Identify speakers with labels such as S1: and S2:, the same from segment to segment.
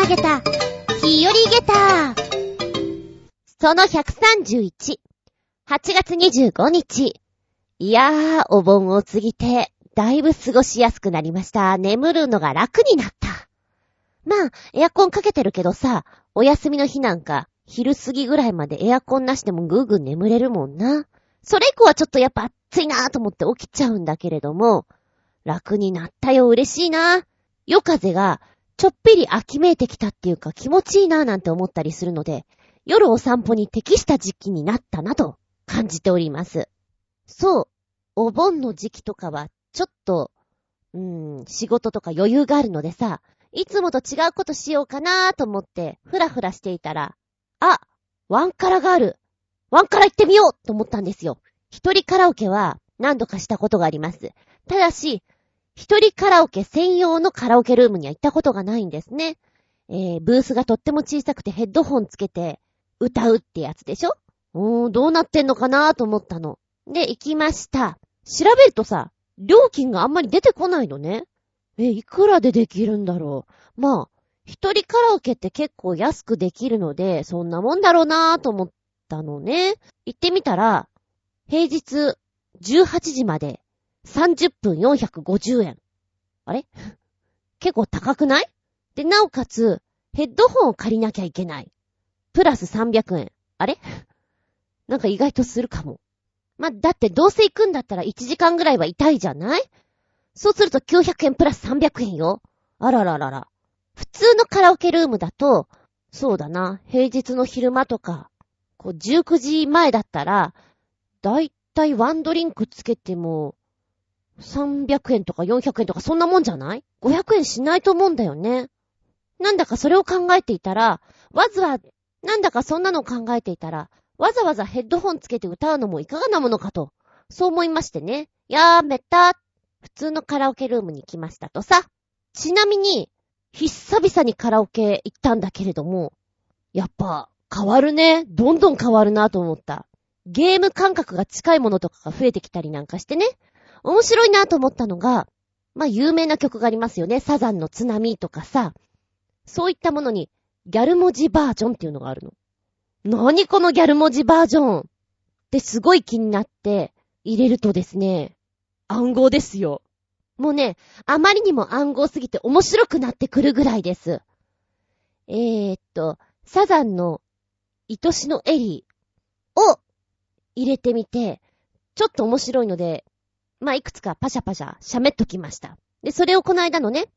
S1: 投げた、日和ゲタその131、8月25日。いやー、お盆を過ぎて、だいぶ過ごしやすくなりました。眠るのが楽になった。まあ、エアコンかけてるけどさ、お休みの日なんか、昼過ぎぐらいまでエアコンなしでもぐーぐー眠れるもんな。それ以降はちょっとやっぱ暑いなーと思って起きちゃうんだけれども、楽になったよ、嬉しいな。夜風がちょっぴり秋めいてきたっていうか気持ちいいなーなんて思ったりするので、夜お散歩に適した時期になったなと感じております。そう、お盆の時期とかはちょっと、うーん、仕事とか余裕があるのでさ、いつもと違うことしようかなーと思ってふらふらしていたら、あ、ワンカラがある。ワンカラ行ってみようと思ったんですよ。一人カラオケは何度かしたことがあります。ただし、一人カラオケ専用のカラオケルームには行ったことがないんですね。えー、ブースがとっても小さくてヘッドホンつけて歌うってやつでしょ？おーん、どうなってんのかなーと思ったの。で、行きました。調べるとさ、料金があんまり出てこないのね。え、いくらでできるんだろう？まあ、一人カラオケって結構安くできるので、そんなもんだろうなぁと思ったのね。行ってみたら、平日18時まで30分450円。あれ？結構高くない？で、なおかつ、ヘッドホンを借りなきゃいけない。プラス300円。あれ？なんか意外とするかも。まだってどうせ行くんだったら1時間ぐらいは痛いじゃない？そうすると900円プラス300円よ。あらららら。普通のカラオケルームだと、そうだな、平日の昼間とか、こう19時前だったら、だいたいワンドリンクつけても、300円とか400円とかそんなもんじゃない ?500 円しないと思うんだよね。なんだかそれを考えていたら、わずは、なんだかそんなのを考えていたら、わざわざヘッドホンつけて歌うのもいかがなものかと、そう思いましてね。やーめた。普通のカラオケルームに来ましたとさ。ちなみに、久々にカラオケ行ったんだけれども、やっぱ、変わるね。どんどん変わるなと思った。ゲーム感覚が近いものとかが増えてきたりなんかしてね。面白いなと思ったのが、まあ、有名な曲がありますよね。サザンの津波とかさ。そういったものに、ギャル文字バージョンっていうのがあるの。なにこのギャル文字バージョン？ってすごい気になって、入れるとですね、暗号ですよ。もうね、あまりにも暗号すぎて面白くなってくるぐらいです。えー、っと、サザンの愛しのエリーを入れてみて、ちょっと面白いので、まあ、いくつかパシャパシャ喋っときました。で、それをこの間のね、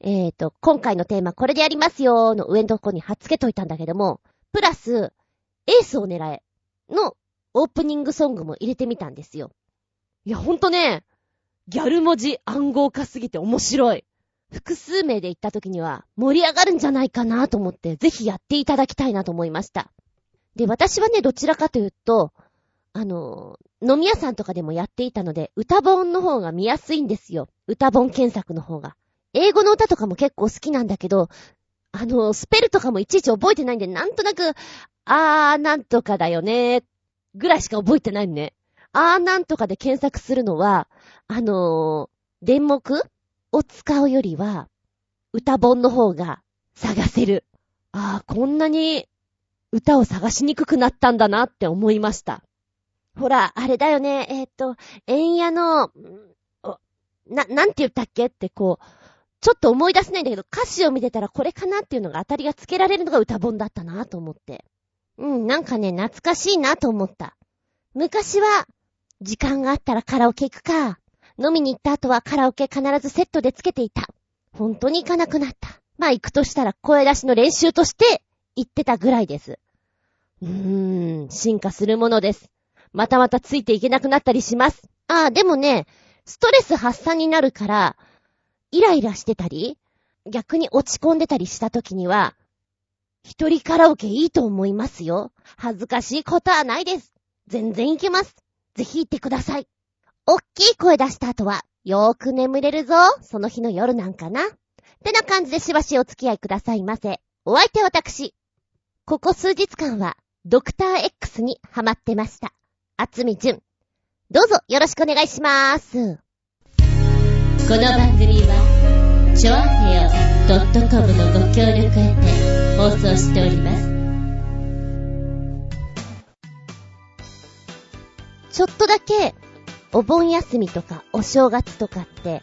S1: えっ、ー、と、今回のテーマこれでやりますよーの上のとこに貼っつけといたんだけども、プラス、エースを狙えのオープニングソングも入れてみたんですよ。いや、ほんとね、ギャル文字暗号化すぎて面白い。複数名で行った時には盛り上がるんじゃないかなと思って、ぜひやっていただきたいなと思いました。で、私はね、どちらかというと、あの、飲み屋さんとかでもやっていたので、歌本の方が見やすいんですよ。歌本検索の方が。英語の歌とかも結構好きなんだけど、あの、スペルとかもいちいち覚えてないんで、なんとなく、あーなんとかだよね、ぐらいしか覚えてないね。あーなんとかで検索するのは、あのー、電目を使うよりは、歌本の方が探せる。あー、こんなに歌を探しにくくなったんだなって思いました。ほら、あれだよね、えっ、ー、と、円屋の、な、なんて言ったっけってこう、ちょっと思い出せないんだけど、歌詞を見てたらこれかなっていうのが当たりがつけられるのが歌本だったなと思って。うん、なんかね、懐かしいなと思った。昔は、時間があったらカラオケ行くか。飲みに行った後はカラオケ必ずセットでつけていた。本当に行かなくなった。まあ行くとしたら声出しの練習として行ってたぐらいです。うーん、進化するものです。またまたついていけなくなったりします。ああ、でもね、ストレス発散になるから、イライラしてたり、逆に落ち込んでたりした時には、一人カラオケいいと思いますよ。恥ずかしいことはないです。全然いけます。ぜひ行ってください。おっきい声出した後は、よーく眠れるぞ。その日の夜なんかな。ってな感じでしばしお付き合いくださいませ。お相手は私。ここ数日間は、ドクター X にハマってました。あつみじゅん。どうぞよろしくお願いしまーす。この番組は、チョアヘオ .com のご協力へて放送しております。ちょっとだけ、お盆休みとかお正月とかって、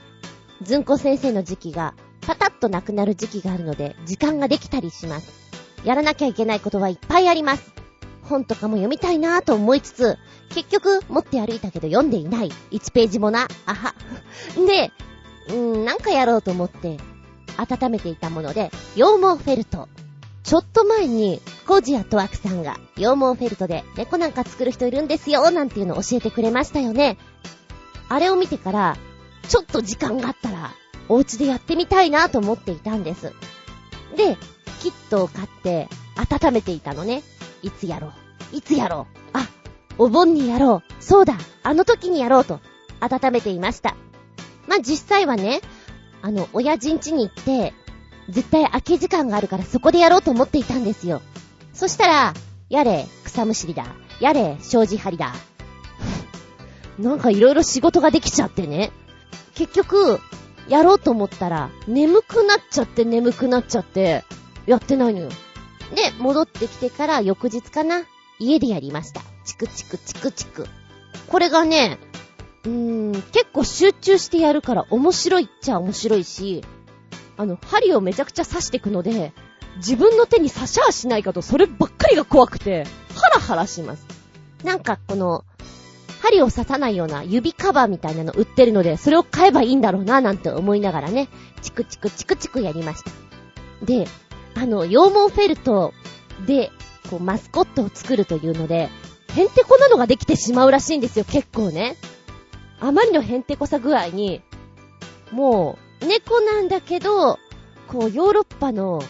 S1: ずんこ先生の時期がパタッとなくなる時期があるので、時間ができたりします。やらなきゃいけないことはいっぱいあります。本とかも読みたいなぁと思いつつ、結局持って歩いたけど読んでいない。1ページもな。あは。で、うーん、なんかやろうと思って、温めていたもので、羊毛フェルト。ちょっと前に、コージアトワクさんが、羊毛フェルトで猫なんか作る人いるんですよ、なんていうのを教えてくれましたよね。あれを見てから、ちょっと時間があったら、お家でやってみたいなと思っていたんです。で、キットを買って、温めていたのね。いつやろういつやろう、お盆にやろうそうだあの時にやろうと、温めていました。まあ、実際はね、あの、親父ん家に行って、絶対空き時間があるからそこでやろうと思っていたんですよ。そしたら、やれ、草むしりだ。やれ、障子張りだ。なんかいろいろ仕事ができちゃってね。結局、やろうと思ったら、眠くなっちゃって眠くなっちゃって、やってないのよ。で、戻ってきてから翌日かな、家でやりました。チクチクチクチク。これがね、うーん、結構集中してやるから面白いっちゃ面白いし、あの、針をめちゃくちゃ刺していくので、自分の手に刺しゃあしないかとそればっかりが怖くて、ハラハラします。なんかこの、針を刺さないような指カバーみたいなの売ってるので、それを買えばいいんだろうななんて思いながらね、チクチクチクチクやりました。で、あの、羊毛フェルトで、こう、マスコットを作るというので、ヘンテコなのができてしまうらしいんですよ、結構ね。あまりのヘンテコさ具合に、もう、猫なんだけど、こう、ヨーロッパの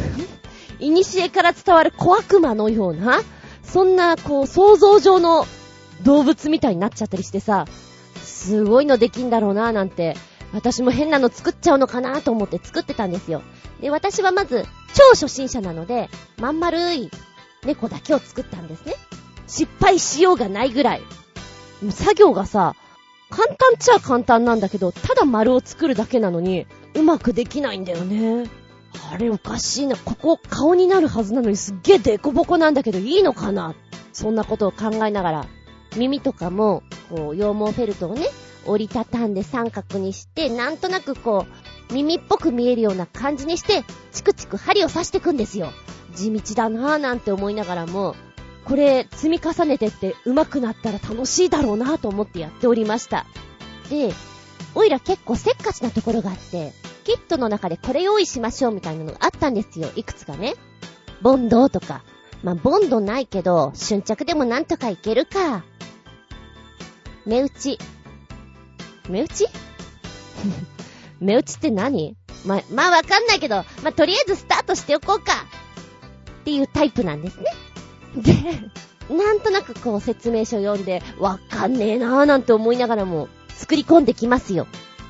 S1: いにしえから伝わる小悪魔のような、そんな、こう、想像上の動物みたいになっちゃったりしてさ、すごいのできんだろうな、なんて、私も変なの作っちゃうのかなと思って作ってたんですよ。で、私はまず、超初心者なので、まん丸い猫だけを作ったんですね。失敗しようがないぐらい。作業がさ、簡単っちゃ簡単なんだけど、ただ丸を作るだけなのに、うまくできないんだよね。あれおかしいな。ここ顔になるはずなのにすっげえデコボコなんだけどいいのかな？そんなことを考えながら、耳とかも、こう、羊毛フェルトをね、折りたたんで三角にして、なんとなくこう、耳っぽく見えるような感じにして、チクチク針を刺していくんですよ。地道だなぁなんて思いながらも、これ積み重ねてって上手くなったら楽しいだろうなと思ってやっておりました。で、おいら結構せっかちなところがあって、キットの中でこれ用意しましょうみたいなのがあったんですよ。いくつかね。ボンドとか。まあ、ボンドないけど、瞬着でもなんとかいけるか。目打ち。目打ち？目打ちって何？ま、まあ、わかんないけど、まあ、とりあえずスタートしておこうか。っていうタイプなんですね。で、なんとなくこう説明書読んで、わかんねえなーなんて思いながらも、作り込んできますよ。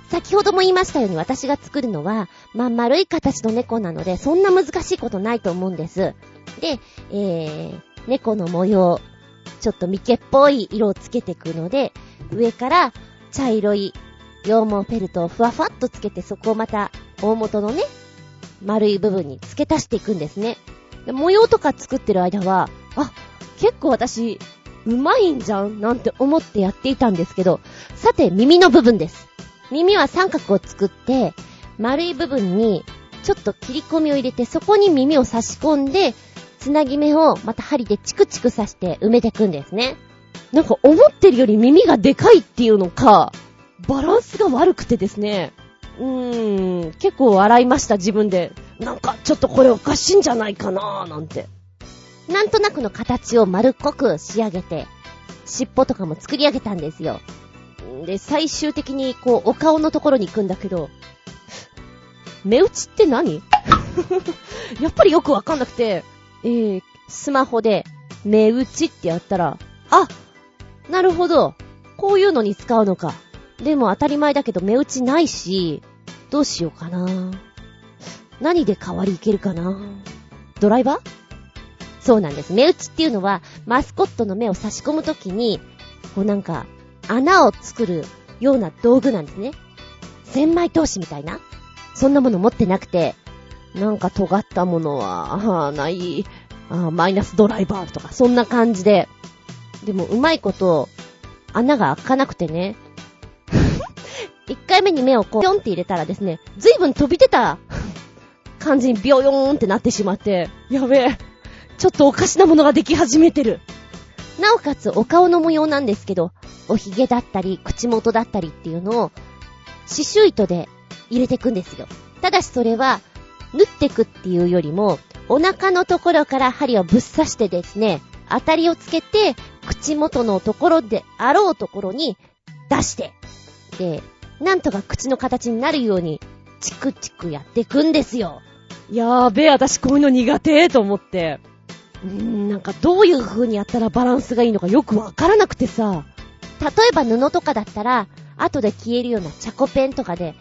S1: 先ほども言いましたように私が作るのは、まん丸い形の猫なので、そんな難しいことないと思うんです。で、えー、猫の模様、ちょっとミケっぽい色をつけていくので、上から茶色い羊毛フェルトをふわふわっとつけて、そこをまた大元のね、丸い部分に付け足していくんですね。模様とか作ってる間は、あ、結構私、うまいんじゃんなんて思ってやっていたんですけど、さて耳の部分です。耳は三角を作って、丸い部分にちょっと切り込みを入れて、そこに耳を差し込んで、つなぎ目をまた針でチクチク刺して埋めていくんですね。なんか思ってるより耳がでかいっていうのか、バランスが悪くてですね、うーん、結構笑いました自分で。なんかちょっとこれおかしいんじゃないかなーなんて。なんとなくの形を丸っこく仕上げて、尻尾とかも作り上げたんですよ。で、最終的にこう、お顔のところに行くんだけど、目打ちって何？やっぱりよくわかんなくて、えー、スマホで、目打ちってやったら、あ、なるほど。こういうのに使うのか。でも当たり前だけど目打ちないし、どうしようかな。何で代わりいけるかな。ドライバー？そうなんです。目打ちっていうのは、マスコットの目を差し込むときに、こうなんか、穴を作るような道具なんですね。千枚通しみたいな。そんなもの持ってなくて、なんか尖ったものは、あない、あマイナスドライバーとか、そんな感じで。でも、うまいこと、穴が開かなくてね。一回目に目をこう、ぴょんって入れたらですね、ずいぶん飛び出た感じにビョヨーンってなってしまって、やべえ、ちょっとおかしなものができ始めてる。なおかつお顔の模様なんですけど、お髭だったり、口元だったりっていうのを、刺繍糸で入れていくんですよ。ただしそれは、縫っていくっていうよりも、お腹のところから針をぶっ刺してですね、当たりをつけて、口元のところであろうところに出して、で、なんとか口の形になるように、チクチクやっていくんですよ。やーべえ、私こういうの苦手と思って。うー、なんかどういう風にやったらバランスがいいのかよくわからなくてさ。例えば布とかだったら、後で消えるようなチャコペンとかで、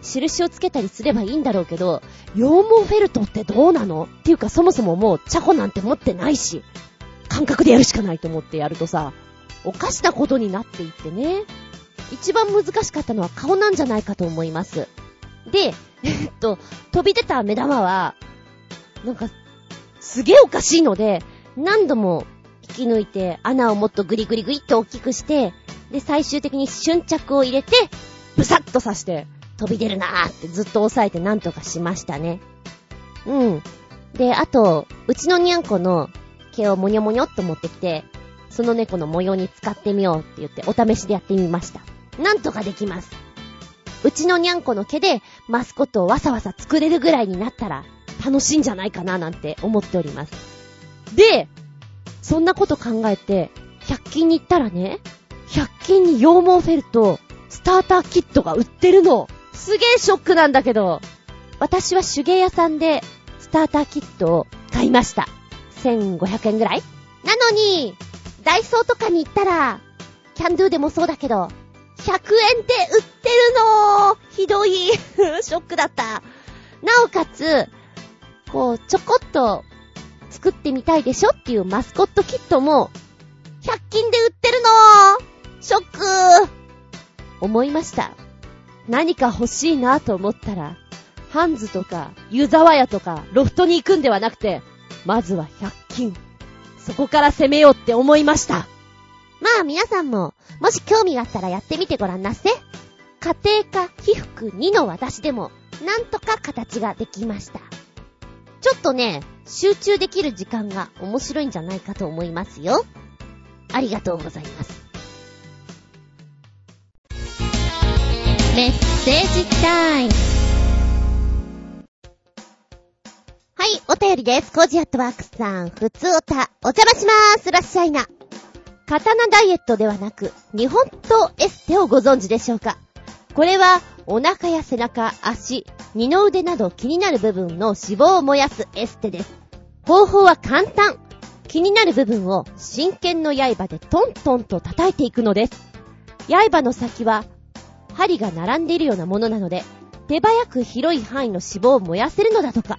S1: 印をつけたりすればいいんだろうけど、羊毛フェルトってどうなの？っていうかそもそももうチャコなんて持ってないし、感覚でやるしかないと思ってやるとさ、おかしなことになっていってね。一番難しかったのは顔なんじゃないかと思います。で、えっと、飛び出た目玉は、なんか、すげえおかしいので、何度も引き抜いて、穴をもっとグリグリグリって大きくして、で、最終的に瞬着を入れて、ブサッと刺して、飛び出るなーってずっと押さえてなんとかしましたね。うん。で、あと、うちのにゃんこの毛をもにょもにょっと持ってきて、その猫の模様に使ってみようって言ってお試しでやってみました。なんとかできます。うちのにゃんこの毛でマスコットをわさわさ作れるぐらいになったら楽しいんじゃないかななんて思っております。で、そんなこと考えて、100均に行ったらね、100均に羊毛フェルト、スターターキットが売ってるの。すげえショックなんだけど、私は手芸屋さんでスターターキットを買いました。1500円ぐらいなのに、ダイソーとかに行ったら、キャンドゥでもそうだけど、100円で売ってるのひどい ショックだった。なおかつ、こう、ちょこっと作ってみたいでしょっていうマスコットキットも、100均で売ってるのショック思いました。何か欲しいなと思ったら、ハンズとか、ユザワヤとか、ロフトに行くんではなくて、まずは100均。そこから攻めようって思いました。まあ皆さんも、もし興味があったらやってみてごらんなせ。家庭科被服2の私でも、なんとか形ができました。ちょっとね、集中できる時間が面白いんじゃないかと思いますよ。ありがとうございます。メッセージタイム。はい、お便りです。コージアットワークスさん、ふつおた、お邪魔しまーす。らっしゃいな。刀ダイエットではなく、日本刀エステをご存知でしょうか？これは、お腹や背中、足、二の腕など気になる部分の脂肪を燃やすエステです。方法は簡単。気になる部分を真剣の刃でトントンと叩いていくのです。刃の先は、針が並んでいるようなものなので、手早く広い範囲の脂肪を燃やせるのだとか。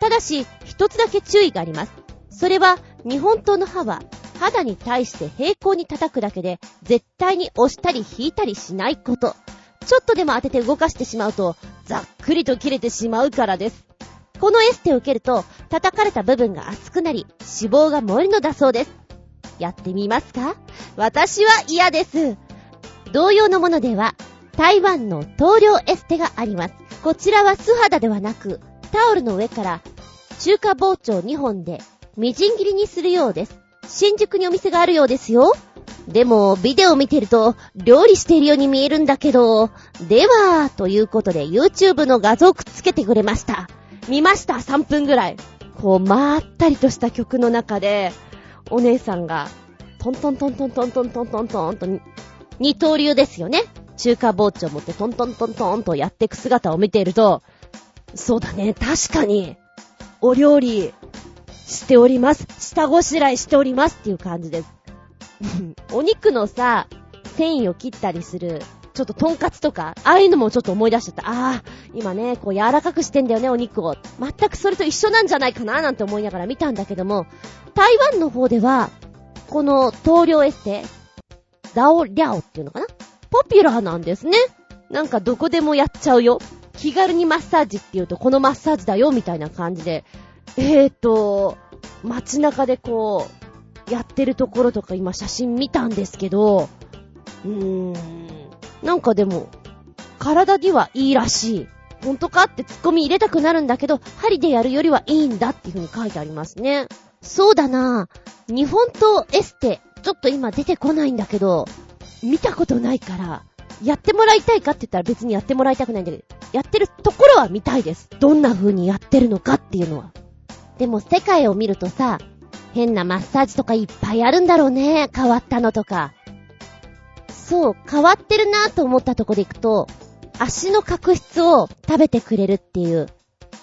S1: ただし、一つだけ注意があります。それは、日本刀の刃は肌に対して平行に叩くだけで、絶対に押したり引いたりしないこと。ちょっとでも当てて動かしてしまうと、ざっくりと切れてしまうからです。このエステを受けると、叩かれた部分が熱くなり、脂肪が燃えるのだそうです。やってみますか？私は嫌です。同様のものでは、台湾の棟梁エステがあります。こちらは素肌ではなく、タオルの上から中華包丁2本でみじん切りにするようです。新宿にお店があるようですよ。でも、ビデオ見てると、料理しているように見えるんだけど、では、ということで YouTube の画像くっつけてくれました。見ました、3分ぐらい。こう、まったりとした曲の中で、お姉さんが、トントントントントントントントントンと、二刀流ですよね。中華包丁持ってトントントントンとやっていく姿を見ていると、そうだね、確かに、お料理、しております。下ごしらえしておりますっていう感じです。お肉のさ、繊維を切ったりする、ちょっとトンカツとか、ああいうのもちょっと思い出しちゃった。ああ、今ね、こう柔らかくしてんだよね、お肉を。全くそれと一緒なんじゃないかな、なんて思いながら見たんだけども、台湾の方では、この棟梁エステ、ダオリャオっていうのかな？ポピュラーなんですね。なんかどこでもやっちゃうよ。気軽にマッサージって言うとこのマッサージだよみたいな感じで、えーと、街中でこう、やってるところとか今写真見たんですけど、うーん、なんかでも、体にはいいらしい。本当かってツッコミ入れたくなるんだけど、針でやるよりはいいんだっていう風に書いてありますね。そうだな日本刀エステ、ちょっと今出てこないんだけど、見たことないから、やってもらいたいかって言ったら別にやってもらいたくないんだけど、やってるところは見たいです。どんな風にやってるのかっていうのは。でも世界を見るとさ、変なマッサージとかいっぱいあるんだろうね。変わったのとか。そう、変わってるなと思ったとこでいくと、足の角質を食べてくれるっていう、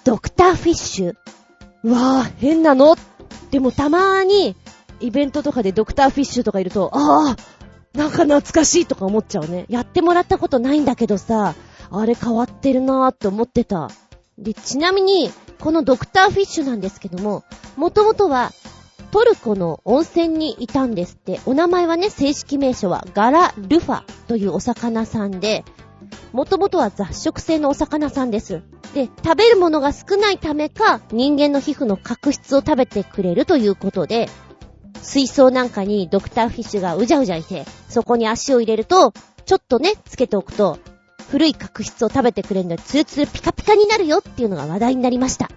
S1: ドクターフィッシュ。うわぁ、変なの？でもたまーに、イベントとかでドクターフィッシュとかいると、ああ、なんか懐かしいとか思っちゃうね。やってもらったことないんだけどさ、あれ変わってるなーって思ってた。で、ちなみに、このドクターフィッシュなんですけども、もともとは、トルコの温泉にいたんですって。お名前はね、正式名称はガラ・ルファというお魚さんで、もともとは雑食性のお魚さんです。で、食べるものが少ないためか、人間の皮膚の角質を食べてくれるということで、水槽なんかにドクターフィッシュがうじゃうじゃいて、そこに足を入れると、ちょっとね、つけておくと、古い角質を食べてくれるので、ツルツルピカピカになるよっていうのが話題になりました。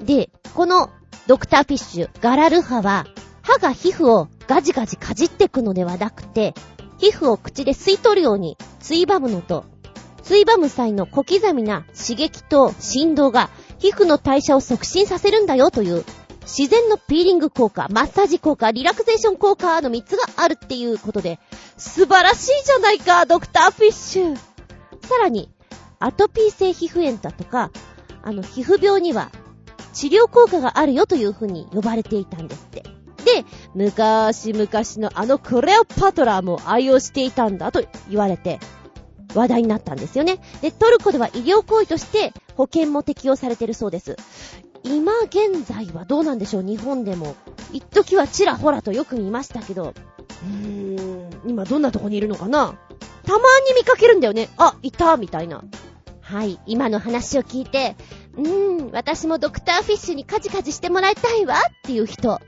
S1: で、このドクターフィッシュ、ガラルハは、歯が皮膚をガジガジかじってくのではなくて、皮膚を口で吸い取るように、ついばむのと、ついばむ際の小刻みな刺激と振動が皮膚の代謝を促進させるんだよという自然のピーリング効果、マッサージ効果、リラクゼーション効果の3つがあるっていうことで、素晴らしいじゃないか、ドクターフィッシュ。さらに、アトピー性皮膚炎だとか、あの、皮膚病には治療効果があるよという風に呼ばれていたんですって。で、昔々のあのクレオパトラも愛用していたんだと言われて、話題になったんですよね。で、トルコでは医療行為として保険も適用されてるそうです。今現在はどうなんでしょう？日本でも。一時はちらほらとよく見ましたけど。うーん、今どんなとこにいるのかな？たまに見かけるんだよね。あ、いたみたいな。はい、今の話を聞いて、うーん、私もドクターフィッシュにカジカジしてもらいたいわっていう人。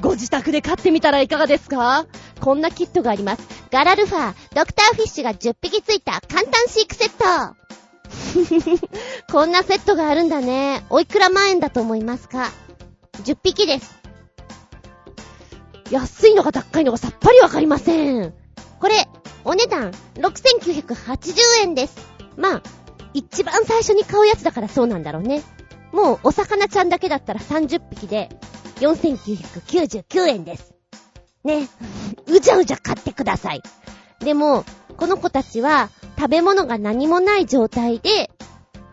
S1: ご自宅で飼ってみたらいかがですか？こんなキットがあります。ガラルファー、ドクターフィッシュが10匹ついた簡単飼育セット。こんなセットがあるんだね。おいくら万円だと思いますか ?10 匹です。安いのか高いのかさっぱりわかりません。これ、お値段6980円です。まあ、一番最初に買うやつだからそうなんだろうね。もうお魚ちゃんだけだったら30匹で4999円です。ね。うじゃうじゃ買ってください。でも、この子たちは食べ物が何もない状態で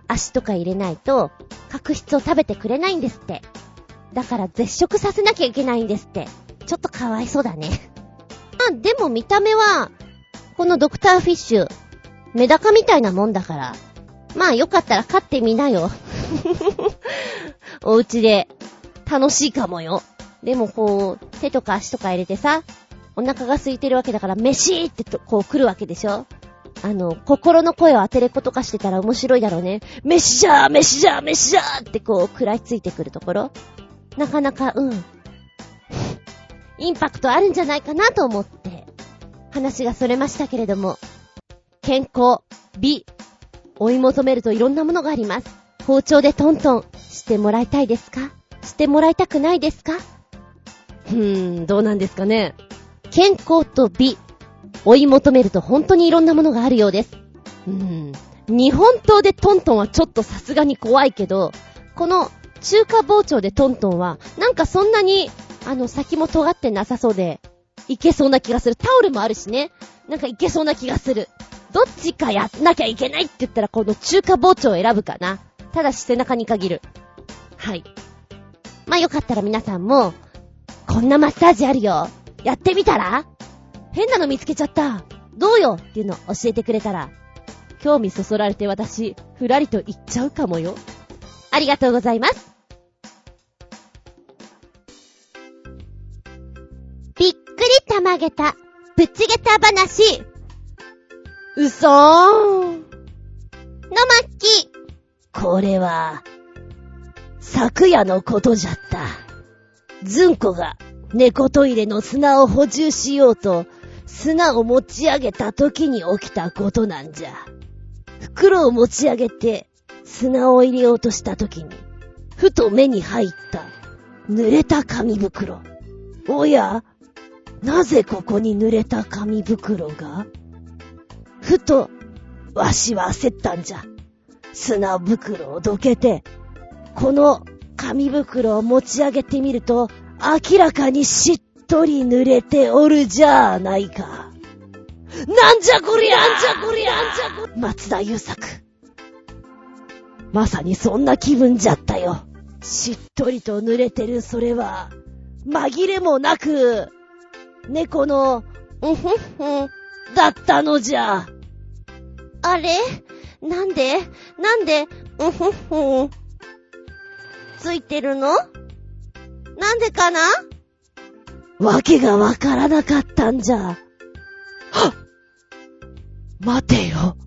S1: 足とか入れないと角質を食べてくれないんですって。だから絶食させなきゃいけないんですって。ちょっとかわいそうだね。ま あ、でも見た目は、このドクターフィッシュ、メダカみたいなもんだから、まあよかったら飼ってみなよ。お家で。楽しいかもよ。でもこう、手とか足とか入れてさ、お腹が空いてるわけだから、飯ってとこう来るわけでしょあの、心の声を当てれことかしてたら面白いだろうね。飯じゃー飯じゃー飯じゃーってこう食らいついてくるところ。なかなか、うん。インパクトあるんじゃないかなと思って、話がそれましたけれども、健康、美、追い求めるといろんなものがあります。包丁でトントンしてもらいたいですか？してもらいたくないですか？うーん、どうなんですかね。健康と美、追い求めると本当にいろんなものがあるようです。うーん。日本刀でトントンはちょっとさすがに怖いけど、この中華包丁でトントンは、なんかそんなに、あの、先も尖ってなさそうで、いけそうな気がする。タオルもあるしね。なんかいけそうな気がする。どっちかやんなきゃいけないって言ったら、この中華包丁を選ぶかな。ただし背中に限る。はい。まあよかったら皆さんも、こんなマッサージあるよ。やってみたら？変なの見つけちゃった。どうよっていうのを教えてくれたら、興味そそられて私、ふらりと言っちゃうかもよ。ありがとうございます。びっくりたまげた、ぶちげた話。うそーん。のまっき。
S2: これは、昨夜のことじゃった。ずんこが猫トイレの砂を補充しようと、砂を持ち上げた時に起きたことなんじゃ。袋を持ち上げて、砂を入れようとした時に、ふと目に入った、濡れた紙袋。おや、なぜここに濡れた紙袋が？ふと、わしは焦ったんじゃ。砂袋をどけて、この紙袋を持ち上げてみると、明らかにしっとり濡れておるじゃないか。なんじゃこりゃんじゃこりゃんじゃこりゃ松田優作。まさにそんな気分じゃったよ。しっとりと濡れてるそれは、紛れもなく、猫の、うふんふん、だったのじゃ。
S1: あれ？なんで？なんで、うんふんふん。ついてるの？なんでかな？
S2: わけがわからなかったんじゃ。はっ待てよ。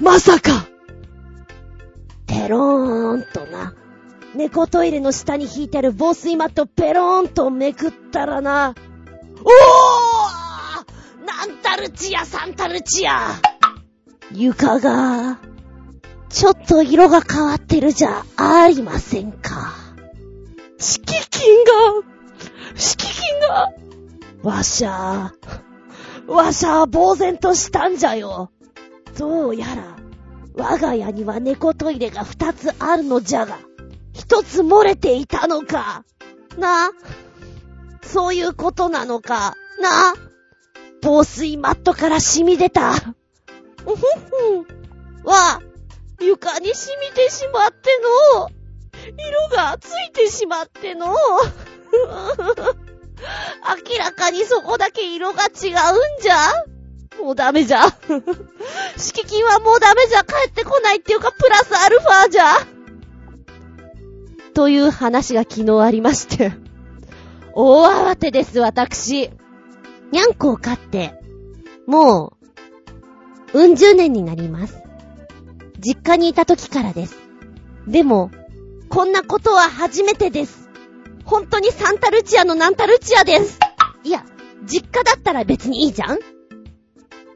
S2: まさかペローンとな。猫トイレの下に引いてある防水マットペローンとめくったらな。おーなんたるちやさんたるちや床が、ちょっと色が変わってるじゃありませんか。敷金が、敷金が、わしゃわしゃ呆然としたんじゃよ。どうやら、我が家には猫トイレが二つあるのじゃが、一つ漏れていたのか。な、そういうことなのか。な、防水マットから染み出た。うふふん。わ、床に染みてしまっての。色がついてしまっての。明らかにそこだけ色が違うんじゃもうダメじゃ。敷金はもうダメじゃ。帰ってこないっていうか、プラスアルファじゃ。という話が昨日ありまして。大慌てです、私。にゃんこを飼って、もう、うん十年になります。実家にいた時からです。でも、こんなことは初めてです。本当にサンタルチアのナンタルチアです。いや、実家だったら別にいいじゃん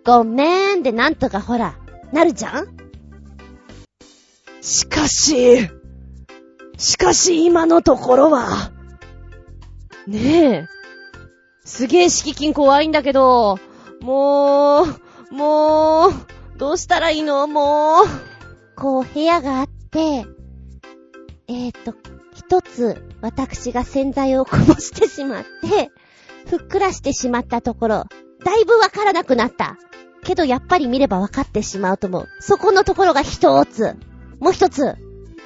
S2: ごめーんでなんとかほら、なるじゃんしかし、しかし今のところは、ねえ、すげえ敷金怖いんだけど、もう、もう、どうしたらいいの？もう。
S1: こう部屋があって、えーと、一つ私が洗剤をこぼしてしまって、ふっくらしてしまったところ、だいぶわからなくなった。けどやっぱり見ればわかってしまうと思う。そこのところが一つ。もう一つ。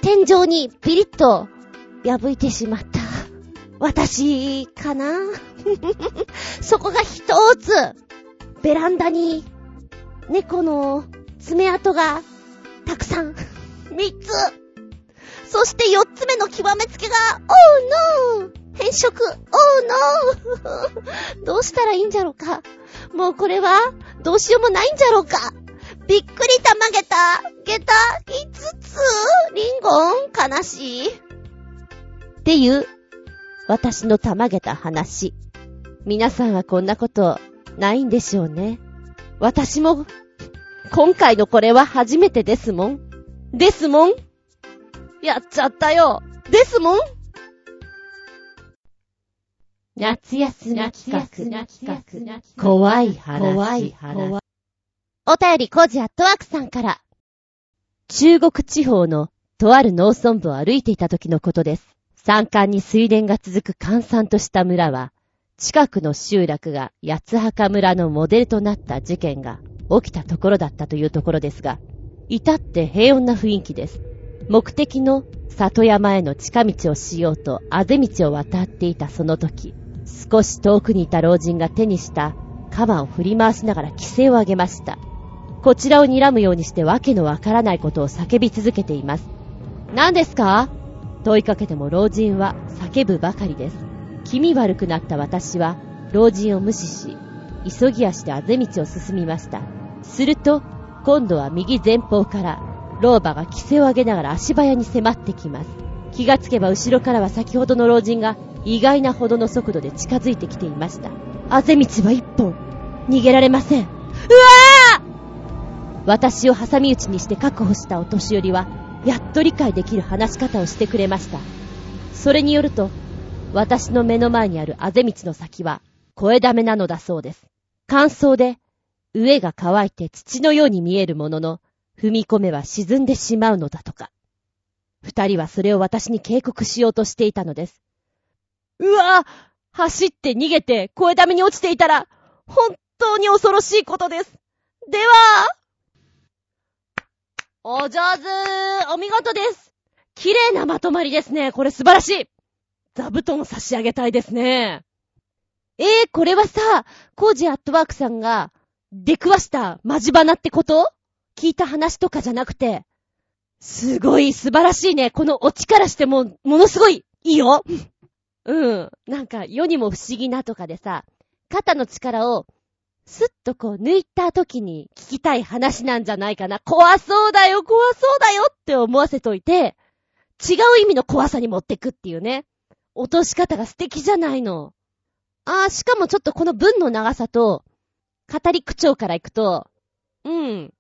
S1: 天井にピリッと破いてしまった。私、かな？そこが一つ。ベランダに、猫の爪痕が、たくさん。三つ。そして四つ目の極めつけが、Oh no! 変色 !Oh no! どうしたらいいんじゃろうかもうこれは、どうしようもないんじゃろうかびっくりたまげたげた五つリンゴ？ン悲しいっていう、私のたまげた話。皆さんはこんなことないんでしょうね。私も、今回のこれは初めてですもん。ですもん。やっちゃったよ。ですもん。
S2: 夏休み企画。怖い話。怖い話。
S1: お便りコジアットワークさんから。中国地方のとある農村部を歩いていた時のことです。山間に水田が続く閑散とした村は、近くの集落が八墓村のモデルとなった事件が起きたところだったというところですが、至って平穏な雰囲気です。目的の里山への近道をしようとあぜ道を渡っていたその時、少し遠くにいた老人が手にした鎌を振り回しながら規制を上げました。こちらを睨むようにしてわけのわからないことを叫び続けています。何ですか？問いかけても老人は叫ぶばかりです。気味悪くなった私は老人を無視し、急ぎ足であぜ道を進みました。すると、今度は右前方から老婆が規制を上げながら足早に迫ってきます。気がつけば後ろからは先ほどの老人が意外なほどの速度で近づいてきていました。あぜ道は一本。逃げられません。うわぁ私を挟み撃ちにして確保したお年寄りは、やっと理解できる話し方をしてくれました。それによると、私の目の前にあるあぜ道の先は、声ダメなのだそうです。乾燥で、上が乾いて土のように見えるものの、踏み込めば沈んでしまうのだとか。二人はそれを私に警告しようとしていたのです。うわぁ走って逃げて声ダメに落ちていたら、本当に恐ろしいことです。では、お上手お見事です綺麗なまとまりですね。これ素晴らしい座布団を差し上げたいですね。えー、これはさ、コージアットワークさんが出くわしたマジバナってこと？聞いた話とかじゃなくて、すごい素晴らしいね。このオチからしても、ものすごいいいよ。うん。なんか世にも不思議なとかでさ、肩の力をスッとこう抜いた時に聞きたい話なんじゃないかな。怖そうだよ、怖そうだよって思わせといて、違う意味の怖さに持ってくっていうね。落とし方が素敵じゃないの。あー、しかもちょっとこの文の長さと、語り口調からいくと、うん。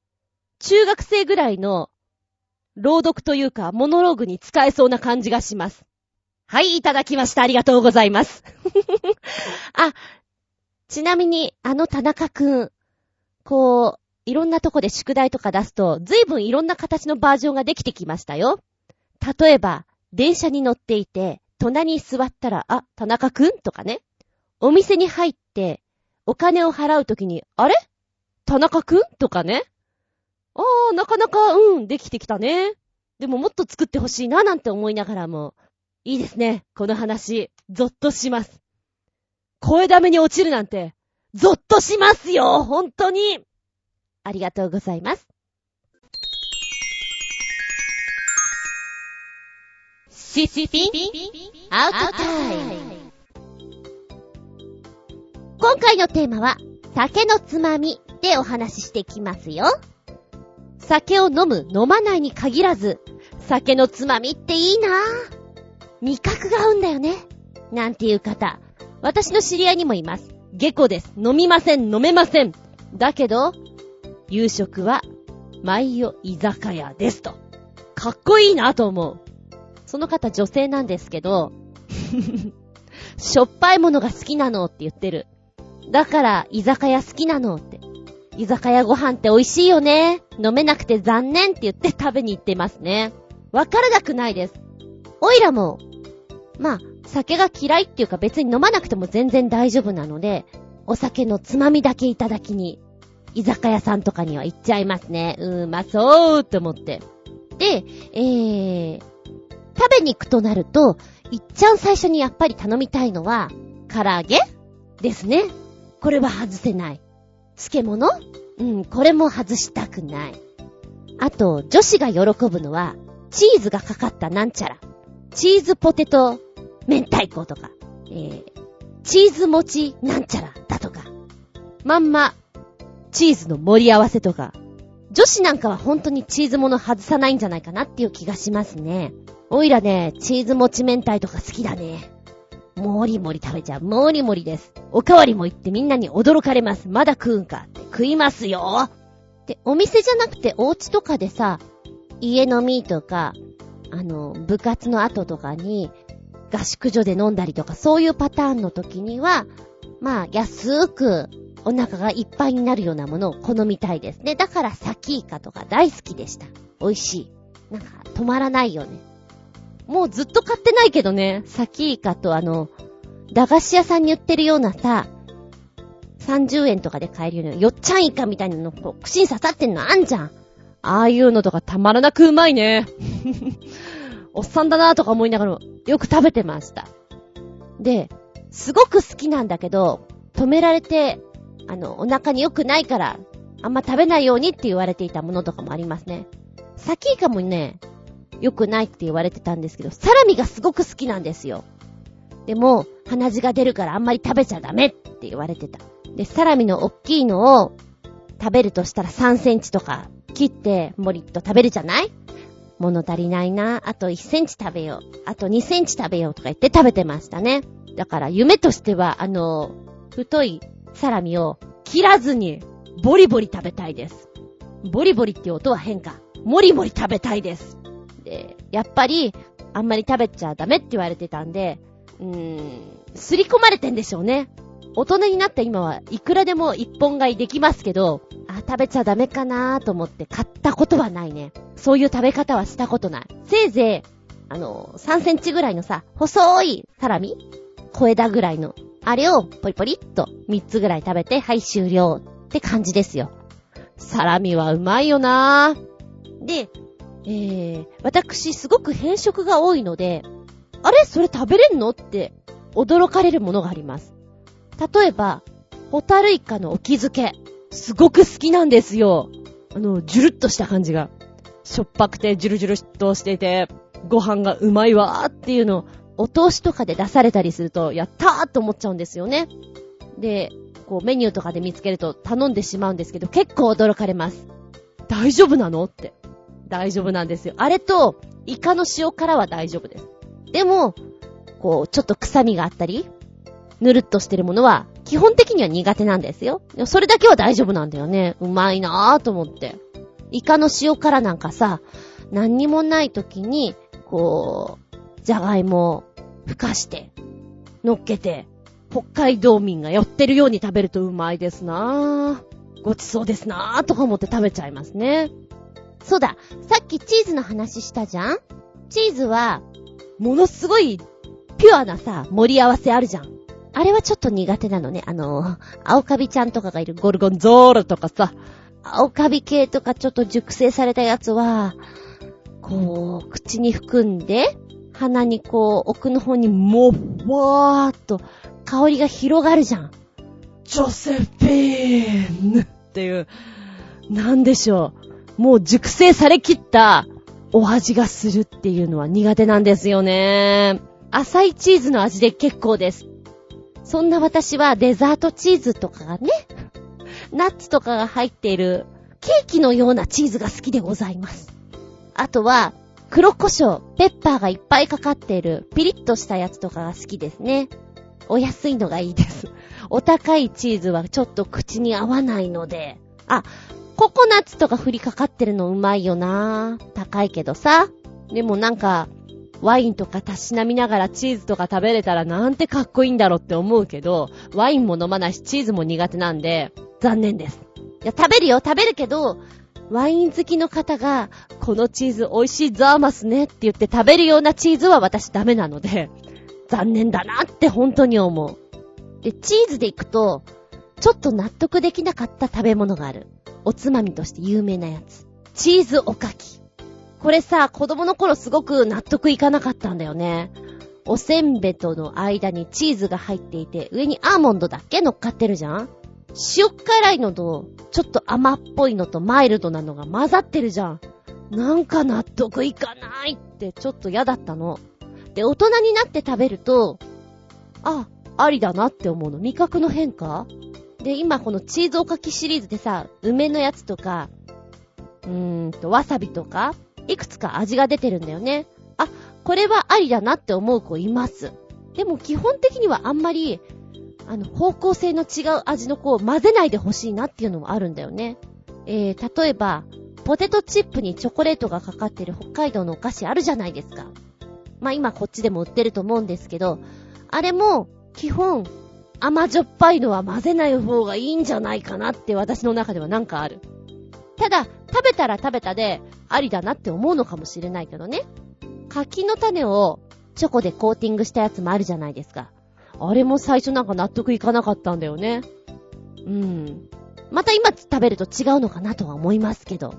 S1: 中学生ぐらいの朗読というか、モノローグに使えそうな感じがします。はい、いただきました。ありがとうございます。あ、ちなみに、あの田中くん、こう、いろんなとこで宿題とか出すと、ずいぶんいろんな形のバージョンができてきましたよ。例えば、電車に乗っていて、隣に座ったら、あ、田中くん？とかね。お店に入って、お金を払うときに、あれ？田中くん？とかね。ああ、なかなか、うん、できてきたね。でももっと作ってほしいな、なんて思いながらも。いいですね。この話、ゾッとします。声ダメに落ちるなんて、ゾッとしますよ本当にありがとうございます。シシピンアウトタイム今回のテーマは、酒のつまみでお話ししていきますよ。酒を飲む、飲まないに限らず、酒のつまみっていいなぁ。味覚が合うんだよね。なんていう方、私の知り合いにもいます。下戸です。飲みません、飲めません。だけど、夕食は、毎夜居酒屋ですと。かっこいいなと思う。その方女性なんですけど、しょっぱいものが好きなのって言ってる。だから、居酒屋好きなのって。居酒屋ご飯って美味しいよね。飲めなくて残念って言って食べに行ってますね。わからなくないです。おいらも、まあ、酒が嫌いっていうか別に飲まなくても全然大丈夫なので、お酒のつまみだけいただきに、居酒屋さんとかには行っちゃいますね。うーまそうって思って。で、えー、食べに行くとなると、いっちゃん最初にやっぱり頼みたいのは、唐揚げ？ですね。これは外せない。漬物？うん、これも外したくない。あと、女子が喜ぶのは、チーズがかかったなんちゃら。チーズポテト明太子とか、えー、チーズ餅なんちゃらだとか。まんま、チーズの盛り合わせとか。女子なんかは本当にチーズもの外さないんじゃないかなっていう気がしますね。おいらね、チーズ餅明太とか好きだね。もりもり食べちゃう。もりもりです。おかわりも言ってみんなに驚かれます。まだ食うんかって食いますよ。で、お店じゃなくてお家とかでさ、家飲みとか、あの、部活の後とかに、合宿所で飲んだりとか、そういうパターンの時には、まあ、安く、お腹がいっぱいになるようなものを好みたいですね。だから、サキイカとか大好きでした。美味しい。なんか、止まらないよね。もうずっと買ってないけどね、サキイカとあの、駄菓子屋さんに売ってるようなさ、30円とかで買えるような、よっちゃんイカみたいなの、こう、串に刺さってんのあんじゃん。ああいうのとかたまらなくうまいね。おっさんだなとか思いながら、よく食べてました。で、すごく好きなんだけど、止められて、あの、お腹に良くないから、あんま食べないようにって言われていたものとかもありますね。サキイカもね、良くないって言われてたんですけど、サラミがすごく好きなんですよ。でも、鼻血が出るからあんまり食べちゃダメって言われてた。で、サラミの大きいのを食べるとしたら3センチとか切ってもりっと食べるじゃない？物足りないな。あと1センチ食べよう。あと2センチ食べようとか言って食べてましたね。だから夢としては、あの、太いサラミを切らずにボリボリ食べたいです。ボリボリって音は変か。もりもり食べたいです。で、やっぱり、あんまり食べちゃダメって言われてたんで、うーん、すり込まれてんでしょうね。大人になった今はいくらでも一本買いできますけど、あ、食べちゃダメかなーと思って買ったことはないね。そういう食べ方はしたことない。せいぜい、あの、3センチぐらいのさ、細いサラミ小枝ぐらいの。あれをポリポリっと3つぐらい食べて、はい終了って感じですよ。サラミはうまいよなー。で、えー、私すごく変色が多いので、あれ？それ食べれんの？って驚かれるものがあります。例えば、ホタルイカの沖漬け。すごく好きなんですよ。あの、ジュルッとした感じが。しょっぱくてジュルジュルとしていて、ご飯がうまいわーっていうのを、お通しとかで出されたりすると、やったーと思っちゃうんですよね。で、こうメニューとかで見つけると頼んでしまうんですけど、結構驚かれます。大丈夫なの？って。大丈夫なんですよ。あれと、イカの塩辛は大丈夫です。でも、こう、ちょっと臭みがあったり、ぬるっとしてるものは、基本的には苦手なんですよ。それだけは大丈夫なんだよね。うまいなぁと思って。イカの塩辛なんかさ、何にもない時に、こう、じゃがいもを、ふかして、乗っけて、北海道民が寄ってるように食べるとうまいですなぁ。ごちそうですなぁとか思って食べちゃいますね。そうだ、さっきチーズの話したじゃん？チーズは、ものすごい、ピュアなさ、盛り合わせあるじゃん。あれはちょっと苦手なのね。あの、青カビちゃんとかがいるゴルゴンゾーラとかさ、青カビ系とかちょっと熟成されたやつは、こう、口に含んで、鼻にこう、奥の方にもわーっと香りが広がるじゃん。ジョセフィーンっていう、なんでしょう。もう熟成されきったお味がするっていうのは苦手なんですよね。浅いチーズの味で結構です。そんな私はデザートチーズとかがね、ナッツとかが入っているケーキのようなチーズが好きでございます。あとは、黒胡椒、ペッパーがいっぱいかかっているピリッとしたやつとかが好きですね。お安いのがいいです。お高いチーズはちょっと口に合わないので。あ、ココナッツとか振りかかってるのうまいよな高いけどさ。でもなんか、ワインとかたしなみながらチーズとか食べれたらなんてかっこいいんだろうって思うけど、ワインも飲まないしチーズも苦手なんで、残念です。いや、食べるよ、食べるけど、ワイン好きの方が、このチーズ美味しいザーマスねって言って食べるようなチーズは私ダメなので、残念だなって本当に思う。で、チーズで行くと、ちょっと納得できなかった食べ物がある。おつまみとして有名なやつ。チーズおかき。これさ、子供の頃すごく納得いかなかったんだよね。おせんべとの間にチーズが入っていて、上にアーモンドだけ乗っかってるじゃん塩辛いのと、ちょっと甘っぽいのとマイルドなのが混ざってるじゃん。なんか納得いかないってちょっと嫌だったの。で、大人になって食べると、あ、ありだなって思うの。味覚の変化？で、今このチーズおかきシリーズでさ、梅のやつとか、うーんと、わさびとか、いくつか味が出てるんだよね。あ、これはありだなって思う子います。でも基本的にはあんまり、あの、方向性の違う味の子を混ぜないでほしいなっていうのもあるんだよね。えー、例えば、ポテトチップにチョコレートがかかってる北海道のお菓子あるじゃないですか。まあ、今こっちでも売ってると思うんですけど、あれも、基本、甘じょっぱいのは混ぜない方がいいんじゃないかなって私の中ではなんかある。ただ、食べたら食べたで、ありだなって思うのかもしれないけどね。柿の種をチョコでコーティングしたやつもあるじゃないですか。あれも最初なんか納得いかなかったんだよね。うん。また今食べると違うのかなとは思いますけど。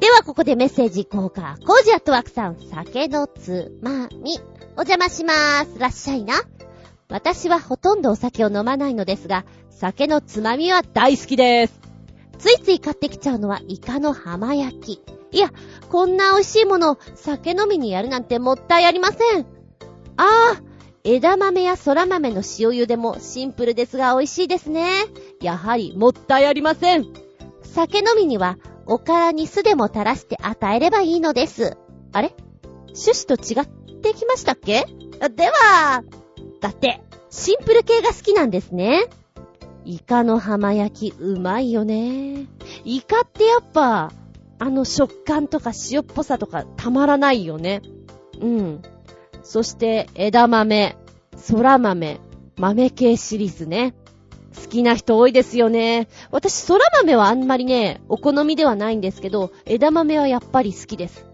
S1: ではここでメッセージ交換。コージアットワークさん、酒のつまみ。お邪魔しまーす。らっしゃいな。私はほとんどお酒を飲まないのですが、酒のつまみは大好きです。ついつい買ってきちゃうのはイカの浜焼き。いや、こんな美味しいものを酒飲みにやるなんてもったいありません。あー、枝豆や空豆の塩茹でもシンプルですが美味しいですね。やはりもったいありません。酒飲みにはおからに酢でも垂らして与えればいいのです。あれ？趣旨と違ってきましたっけ？では、だって、シンプル系が好きなんですね。イカの浜焼き、うまいよね。イカってやっぱ、あの食感とか塩っぽさとかたまらないよね。うん。そして、枝豆、空豆、豆系シリーズね。好きな人多いですよね。私、空豆はあんまりね、お好みではないんですけど、枝豆はやっぱり好きです。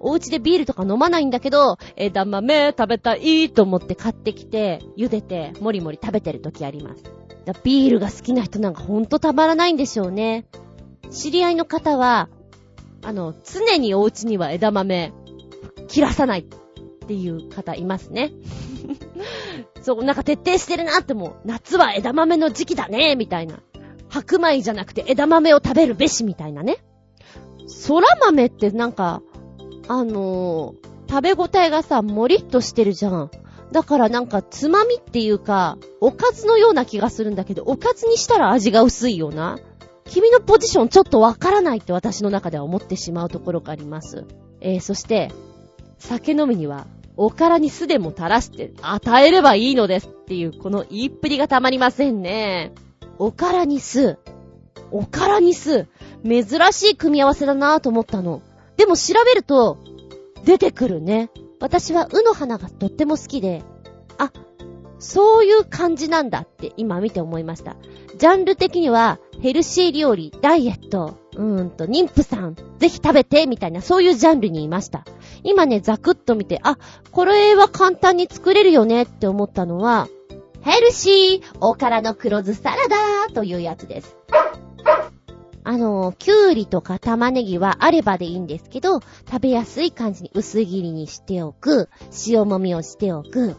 S1: お家でビールとか飲まないんだけど、枝豆食べたいと思って買ってきて、茹でて、もりもり食べてる時あります。ビールが好きな人なんかほんとたまらないんでしょうね。知り合いの方は、あの、常にお家には枝豆、切らさないっていう方いますね。そう、なんか徹底してるなってもう、夏は枝豆の時期だね、みたいな。白米じゃなくて枝豆を食べるべし、みたいなね。空豆ってなんか、あのー、食べ応えがさ、もりっとしてるじゃん。だからなんか、つまみっていうか、おかずのような気がするんだけど、おかずにしたら味が薄いよな。君のポジションちょっとわからないって私の中では思ってしまうところがあります。えー、そして、酒飲みには、おからに酢でも垂らして与えればいいのですっていう、この言いっぷりがたまりませんね。おからに酢。おからに酢。珍しい組み合わせだなぁと思ったの。でも調べると、出てくるね。私はうの花がとっても好きで、あ、そういう感じなんだって今見て思いました。ジャンル的にはヘルシー料理、ダイエット、うーんと、妊婦さん、ぜひ食べて、みたいな、そういうジャンルにいました。今ね、ザクッと見て、あ、これは簡単に作れるよねって思ったのは、ヘルシー、おからの黒酢サラダというやつです。あの、きゅうりとか玉ねぎはあればでいいんですけど、食べやすい感じに薄切りにしておく。塩もみをしておく。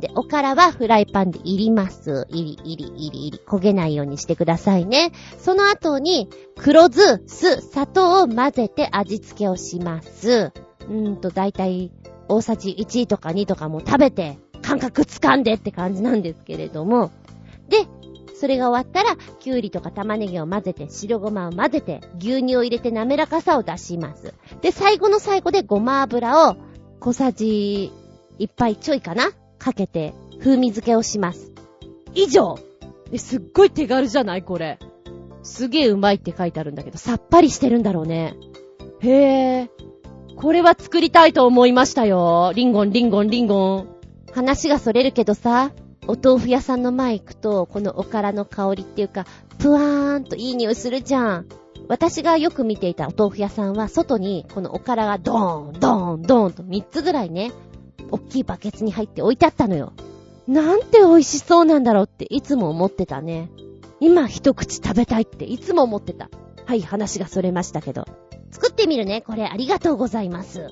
S1: で、おからはフライパンでいります。いり、いり、いり、いり。焦げないようにしてくださいね。その後に、黒酢、酢、砂糖を混ぜて味付けをします。うーんと、だいたい大さじ1とか2とかも食べて、感覚掴んでって感じなんですけれども。で、それが終わったら、きゅうりとか玉ねぎを混ぜて、白ごまを混ぜて、牛乳を入れて滑らかさを出します。で、最後の最後でごま油を小さじ1杯ちょいかなかけて、風味付けをします。以上え、すっごい手軽じゃない？これ。すげえうまいって書いてあるんだけど、さっぱりしてるんだろうね。へえ。これは作りたいと思いましたよ。リンゴン、リンゴン、リンゴン。話がそれるけどさ、お豆腐屋さんの前行くと、このおからの香りっていうか、ぷわーんといい匂いするじゃん。私がよく見ていたお豆腐屋さんは、外にこのおからがドーン、ドーン、ドーンと3つぐらいね、おっきいバケツに入って置いてあったのよ。なんて美味しそうなんだろうっていつも思ってたね。今一口食べたいっていつも思ってた。はい、話がそれましたけど。作ってみるね。これありがとうございます。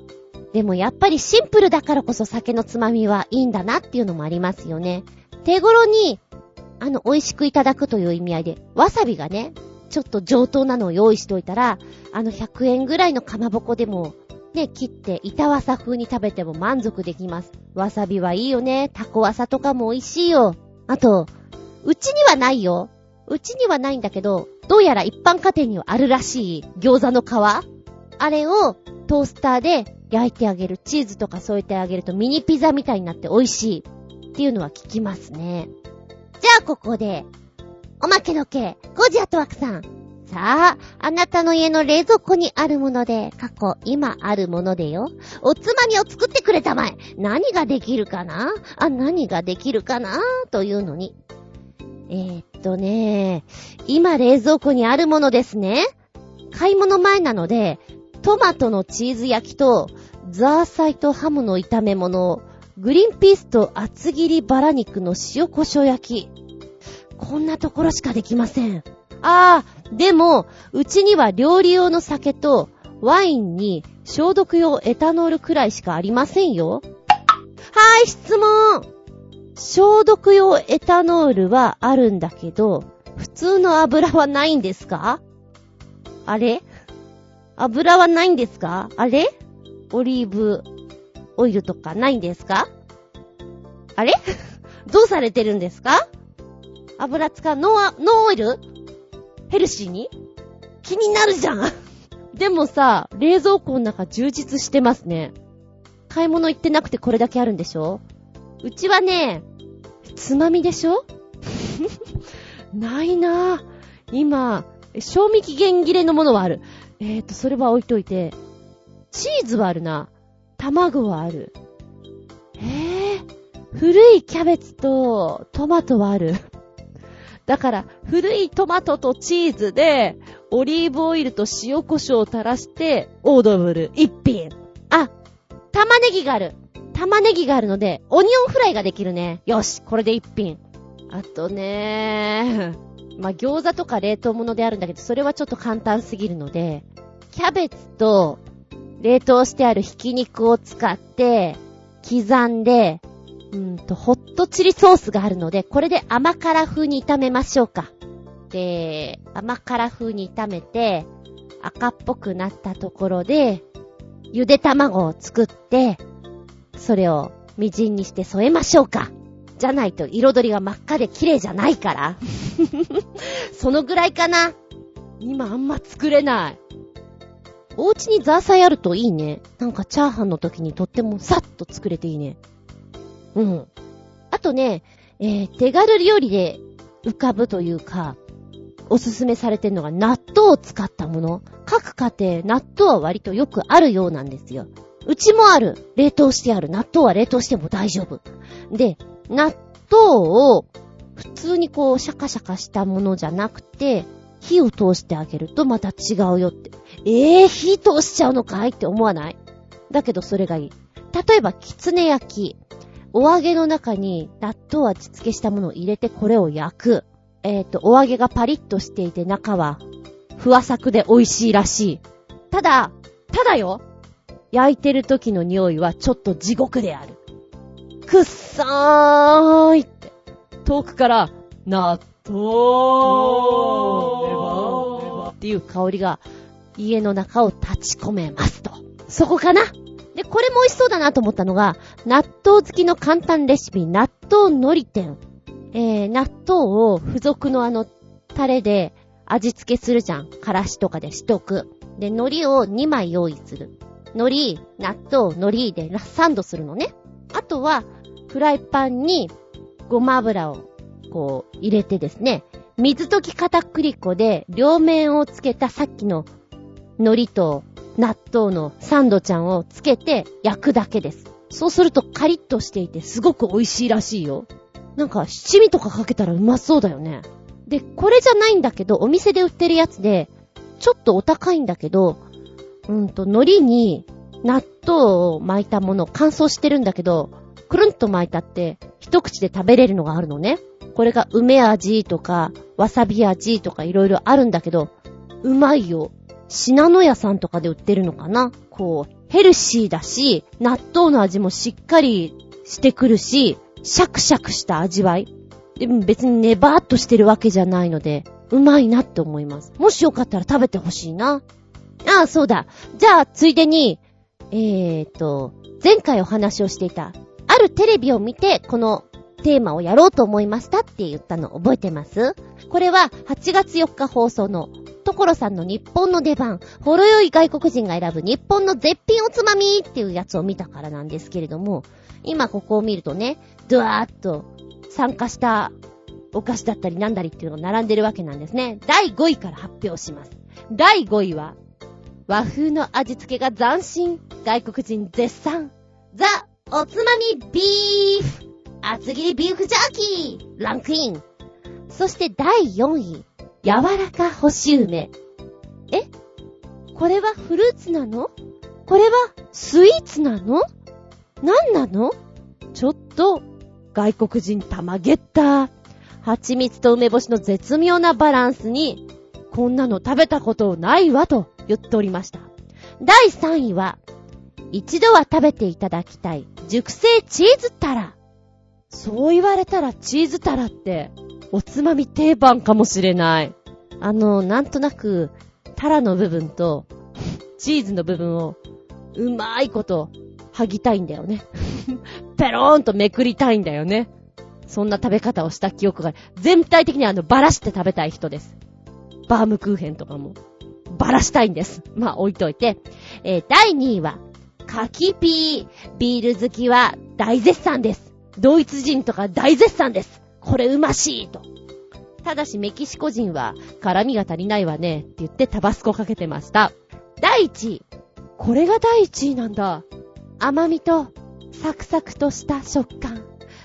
S1: でもやっぱりシンプルだからこそ酒のつまみはいいんだなっていうのもありますよね。手頃に、あの、美味しくいただくという意味合いで、わさびがね、ちょっと上等なのを用意しといたら、あの100円ぐらいのかまぼこでも、ね、切って板わさ風に食べても満足できます。わさびはいいよね。タコわさとかも美味しいよ。あと、うちにはないよ。うちにはないんだけど、どうやら一般家庭にはあるらしい餃子の皮あれをトースターで焼いてあげる。チーズとか添えてあげるとミニピザみたいになって美味しい。っていうのは聞きますね。じゃあここで、おまけのけ、ゴジアットワクさん。さあ、あなたの家の冷蔵庫にあるもので、過去、今あるものでよ。おつまみを作ってくれたまえ。何ができるかな？あ、何ができるかな？というのに。えー、っとね、今冷蔵庫にあるものですね。買い物前なので、トマトのチーズ焼きと、ザーサイとハムの炒め物をグリーンピースと厚切りバラ肉の塩胡椒焼き。こんなところしかできません。ああ、でも、うちには料理用の酒とワインに消毒用エタノールくらいしかありませんよ。はい、質問消毒用エタノールはあるんだけど、普通の油はないんですか？あれ？油はないんですか？あれ？オリーブオイルとかないんですか？あれ？どうされてるんですか？油使うノー、ノーオイル？ヘルシーに？気になるじゃん でもさ、冷蔵庫の中充実してますね。買い物行ってなくてこれだけあるんでしょ？うちはね、つまみでしょ？ないなぁ。今、賞味期限切れのものはある。えーと、それは置いといて、チーズはあるな。卵はある。えー、古いキャベツとトマトはある。だから、古いトマトとチーズで、オリーブオイルと塩胡椒を垂らして、オードブル一品。あ、玉ねぎがある。玉ねぎがあるので、オニオンフライができるね。よし、これで一品。あとねまあ、餃子とか冷凍物であるんだけど、それはちょっと簡単すぎるので、キャベツと冷凍してあるひき肉を使って、刻んで、うんと、ホットチリソースがあるので、これで甘辛風に炒めましょうか。で、甘辛風に炒めて、赤っぽくなったところで、ゆで卵を作って、それをみじんにして添えましょうか。じゃないと彩りが真っ赤で綺麗じゃないから。そのぐらいかな。今あんま作れない。お家にザーサイあるといいね。なんかチャーハンの時にとってもさっと作れていいね。うん。あとね、えー、手軽料理で浮かぶというか、おすすめされてるのが納豆を使ったもの。各家庭、納豆は割とよくあるようなんですよ。うちもある。冷凍してある。納豆は冷凍しても大丈夫。で、納豆を普通にこうシャカシャカしたものじゃなくて、火を通してあげるとまた違うよって。えぇ、ー、火通しちゃうのかい？って思わない？だけどそれがいい。例えば、きつね焼き。お揚げの中に納豆味付けしたものを入れてこれを焼く。えっ、ー、と、お揚げがパリッとしていて中は、ふわさくで美味しいらしい。ただ、ただよ焼いてる時の匂いはちょっと地獄である。くっさーいって、遠くから、納豆っていう香りが家の中を立ち込めますと。そこかなで、これも美味しそうだなと思ったのが、納豆好きの簡単レシピ、納豆海苔店。えー、納豆を付属のあの、タレで味付けするじゃん。からしとかでしとく。で、海苔を2枚用意する。海苔、納豆、海苔でサンドするのね。あとは、フライパンにごま油をこう入れてですね、水溶き片栗粉で両面をつけたさっきの海苔と納豆のサンドちゃんをつけて焼くだけです。そうするとカリッとしていてすごく美味しいらしいよ。なんか七味とかかけたらうまそうだよね。で、これじゃないんだけど、お店で売ってるやつで、ちょっとお高いんだけど、うんと、海苔に納豆を巻いたもの、乾燥してるんだけど、くるんと巻いたって、一口で食べれるのがあるのね。これが梅味とか、わさび味とかいろいろあるんだけど、うまいよ。信濃屋さんとかで売ってるのかな？こう、ヘルシーだし、納豆の味もしっかりしてくるし、シャクシャクした味わい。でも別にネバーっとしてるわけじゃないので、うまいなって思います。もしよかったら食べてほしいな。ああ、そうだ。じゃあ、ついでに、えーと、前回お話をしていた、あるテレビを見て、このテーマをやろうと思いましたって言ったの覚えてます？これは8月4日放送の所さんの日本の出番、ほろ酔い外国人が選ぶ日本の絶品おつまみっていうやつを見たからなんですけれども、今ここを見るとね、ドワーッと参加したお菓子だったりなんだりっていうのが並んでるわけなんですね。第5位から発表します。第5位は、和風の味付けが斬新、外国人絶賛、ザ・おつまみビーフ。厚切りビーフジャーキーランクインそして第4位、柔らか干し梅。え？これはフルーツなの？これはスイーツなの？何なの？ちょっと、外国人玉ゲッター。蜂蜜と梅干しの絶妙なバランスに、こんなの食べたことないわと言っておりました。第3位は、一度は食べていただきたい、熟成チーズタラ。そう言われたらチーズタラって、おつまみ定番かもしれない。あの、なんとなく、タラの部分と、チーズの部分を、うまいこと、剥ぎたいんだよね。ペローンとめくりたいんだよね。そんな食べ方をした記憶が、全体的にあの、ばらして食べたい人です。バームクーヘンとかも。ばらしたいんです。まあ置いといて。えー、第2位は、柿ピー。ビール好きは大絶賛です。ドイツ人とか大絶賛です。これうましいと。ただしメキシコ人は辛味が足りないわねって言ってタバスコかけてました。第1位。これが第1位なんだ。甘みとサクサクとした食感。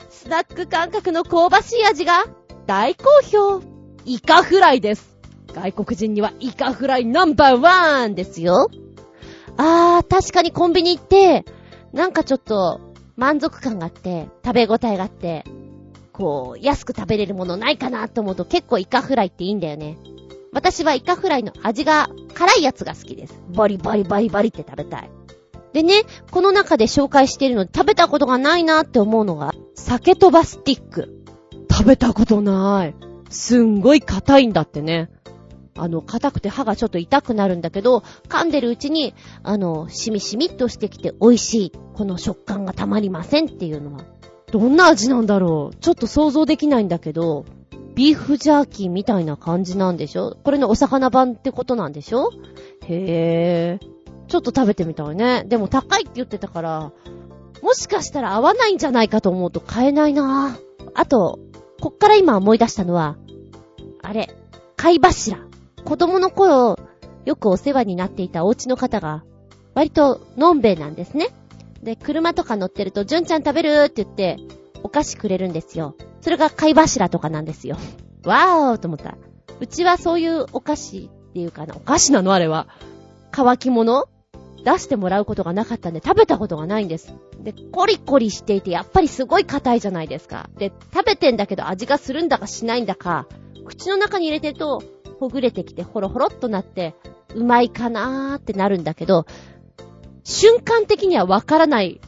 S1: スナック感覚の香ばしい味が大好評。イカフライです。外国人にはイカフライナンバーワンですよ。あー、確かにコンビニ行って、なんかちょっと満足感があって、食べ応えがあって、こう、安く食べれるものないかなと思うと結構イカフライっていいんだよね。私はイカフライの味が辛いやつが好きです。バリバリバリバリって食べたい。でね、この中で紹介しているので食べたことがないなって思うのが、酒飛ばスティック。食べたことない。すんごい硬いんだってね。あの、硬くて歯がちょっと痛くなるんだけど、噛んでるうちに、あの、しみしみっとしてきて美味しい。この食感がたまりませんっていうのは。どんな味なんだろうちょっと想像できないんだけど、ビーフジャーキーみたいな感じなんでしょ？これのお魚版ってことなんでしょ？へぇー。ちょっと食べてみたいね。でも高いって言ってたから、もしかしたら合わないんじゃないかと思うと買えないなぁあと、こっから今思い出したのは、あれ、貝柱。子供の頃、よくお世話になっていたお家の方が、割と、のんべえなんですね。で、車とか乗ってると、純ちゃん食べるって言って、お菓子くれるんですよ。それが貝柱とかなんですよ。わーおと思った。うちはそういうお菓子っていうかな、お菓子なのあれは。乾き物？出してもらうことがなかったんで食べたことがないんです。で、コリコリしていてやっぱりすごい硬いじゃないですか。で、食べてんだけど味がするんだかしないんだか、口の中に入れてるとほぐれてきてホロホロっとなって、うまいかなーってなるんだけど、瞬間的にはわからない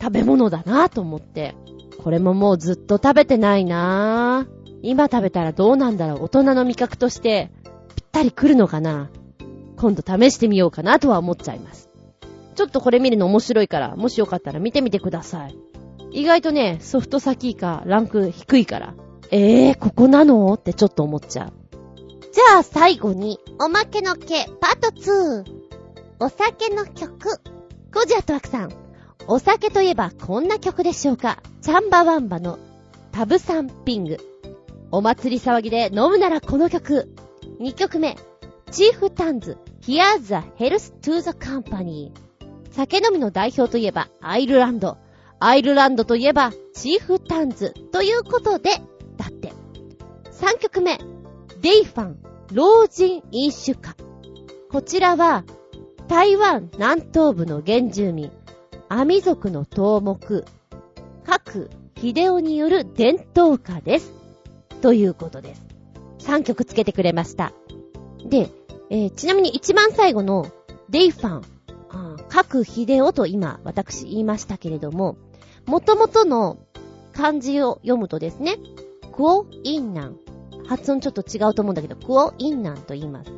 S1: 食べ物だなーと思って、これももうずっと食べてないなー。今食べたらどうなんだろう大人の味覚としてぴったり来るのかな今度試してみようかなとは思っちゃいます。ちょっとこれ見るの面白いから、もしよかったら見てみてください。意外とね、ソフトサキーカランク低いから、えー、ここなの？ってちょっと思っちゃう。じゃあ最後に、おまけの毛パート2。お酒の曲。コジアトワクさん。お酒といえばこんな曲でしょうか。チャンバワンバのタブサンピング。お祭り騒ぎで飲むならこの曲。2曲目。チーフタンズ Here's the Health to the Company 酒飲みの代表といえばアイルランド。アイルランドといえばチーフタンズということで、だって。3曲目、デイファン、老人飲酒家。こちらは、台湾南東部の原住民、アミ族の頭目、各秀夫による伝統歌です。ということです。3曲つけてくれました。で、えー、ちなみに一番最後のデイファン、各秀夫と今私言いましたけれども、元々の漢字を読むとですね、クオインナン。発音ちょっと違うと思うんだけど、クオインナンと言います。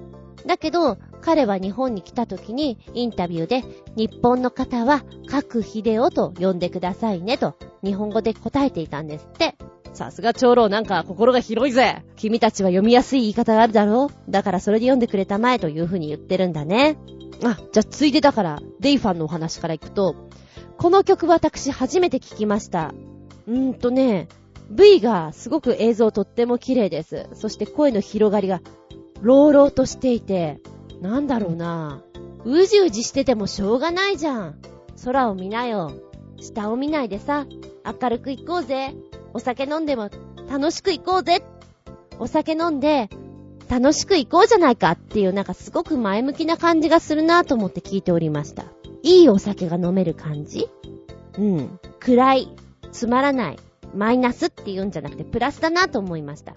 S1: だけど、彼は日本に来た時にインタビューで、日本の方は各秀夫と呼んでくださいねと、日本語で答えていたんですって。さすが長老なんか心が広いぜ君たちは読みやすい言い方があるだろうだからそれで読んでくれたまえという風に言ってるんだね。あ、じゃあついでだから、デイファンのお話からいくと、この曲私初めて聞きました。うーんとね、V がすごく映像とっても綺麗です。そして声の広がりが、朗々としていて、なんだろうなうじうじしててもしょうがないじゃん。空を見なよ。下を見ないでさ、明るく行こうぜ。お酒飲んでも楽しく行こうぜ。お酒飲んで楽しく行こうじゃないかっていうなんかすごく前向きな感じがするなと思って聞いておりました。いいお酒が飲める感じ？うん。暗い、つまらない、マイナスって言うんじゃなくてプラスだなと思いました。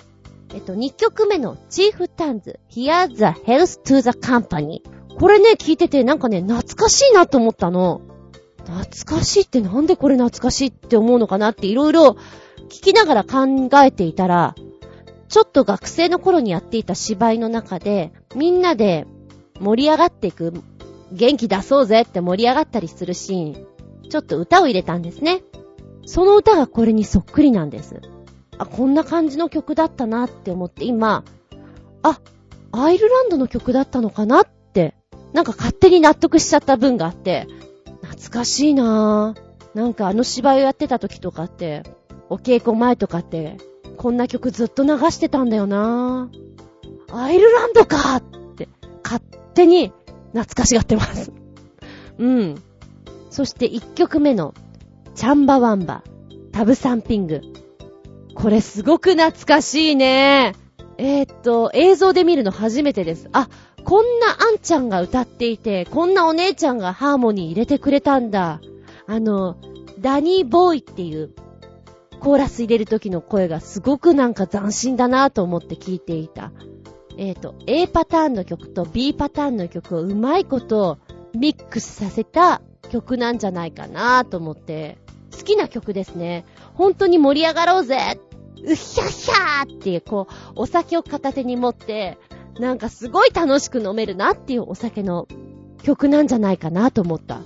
S1: えっと、2曲目のチーフタンズ、Here's the Health to the Company。これね、聞いててなんかね、懐かしいなと思ったの。懐かしいってなんでこれ懐かしいって思うのかなっていろいろ聞きながら考えていたら、ちょっと学生の頃にやっていた芝居の中で、みんなで盛り上がっていく、元気出そうぜって盛り上がったりするシーン、ちょっと歌を入れたんですね。その歌がこれにそっくりなんです。あ、こんな感じの曲だったなって思って今、あ、アイルランドの曲だったのかなって、なんか勝手に納得しちゃった分があって、懐かしいなぁ。なんかあの芝居をやってた時とかって、お稽古前とかって、こんな曲ずっと流してたんだよなぁ。アイルランドかって、勝手に懐かしがってます。うん。そして1曲目の、チャンバワンバ、タブサンピング。これすごく懐かしいね。えー、っと、映像で見るの初めてです。あ、こんなあんちゃんが歌っていて、こんなお姉ちゃんがハーモニー入れてくれたんだ。あの、ダニーボーイっていう、コーラス入れる時の声がすごくなんか斬新だなと思って聞いていた。えっ、ー、と、A パターンの曲と B パターンの曲をうまいことミックスさせた曲なんじゃないかなと思って、好きな曲ですね。本当に盛り上がろうぜうっひゃっひゃーっていう、こう、お酒を片手に持って、なんかすごい楽しく飲めるなっていうお酒の曲なんじゃないかなと思った。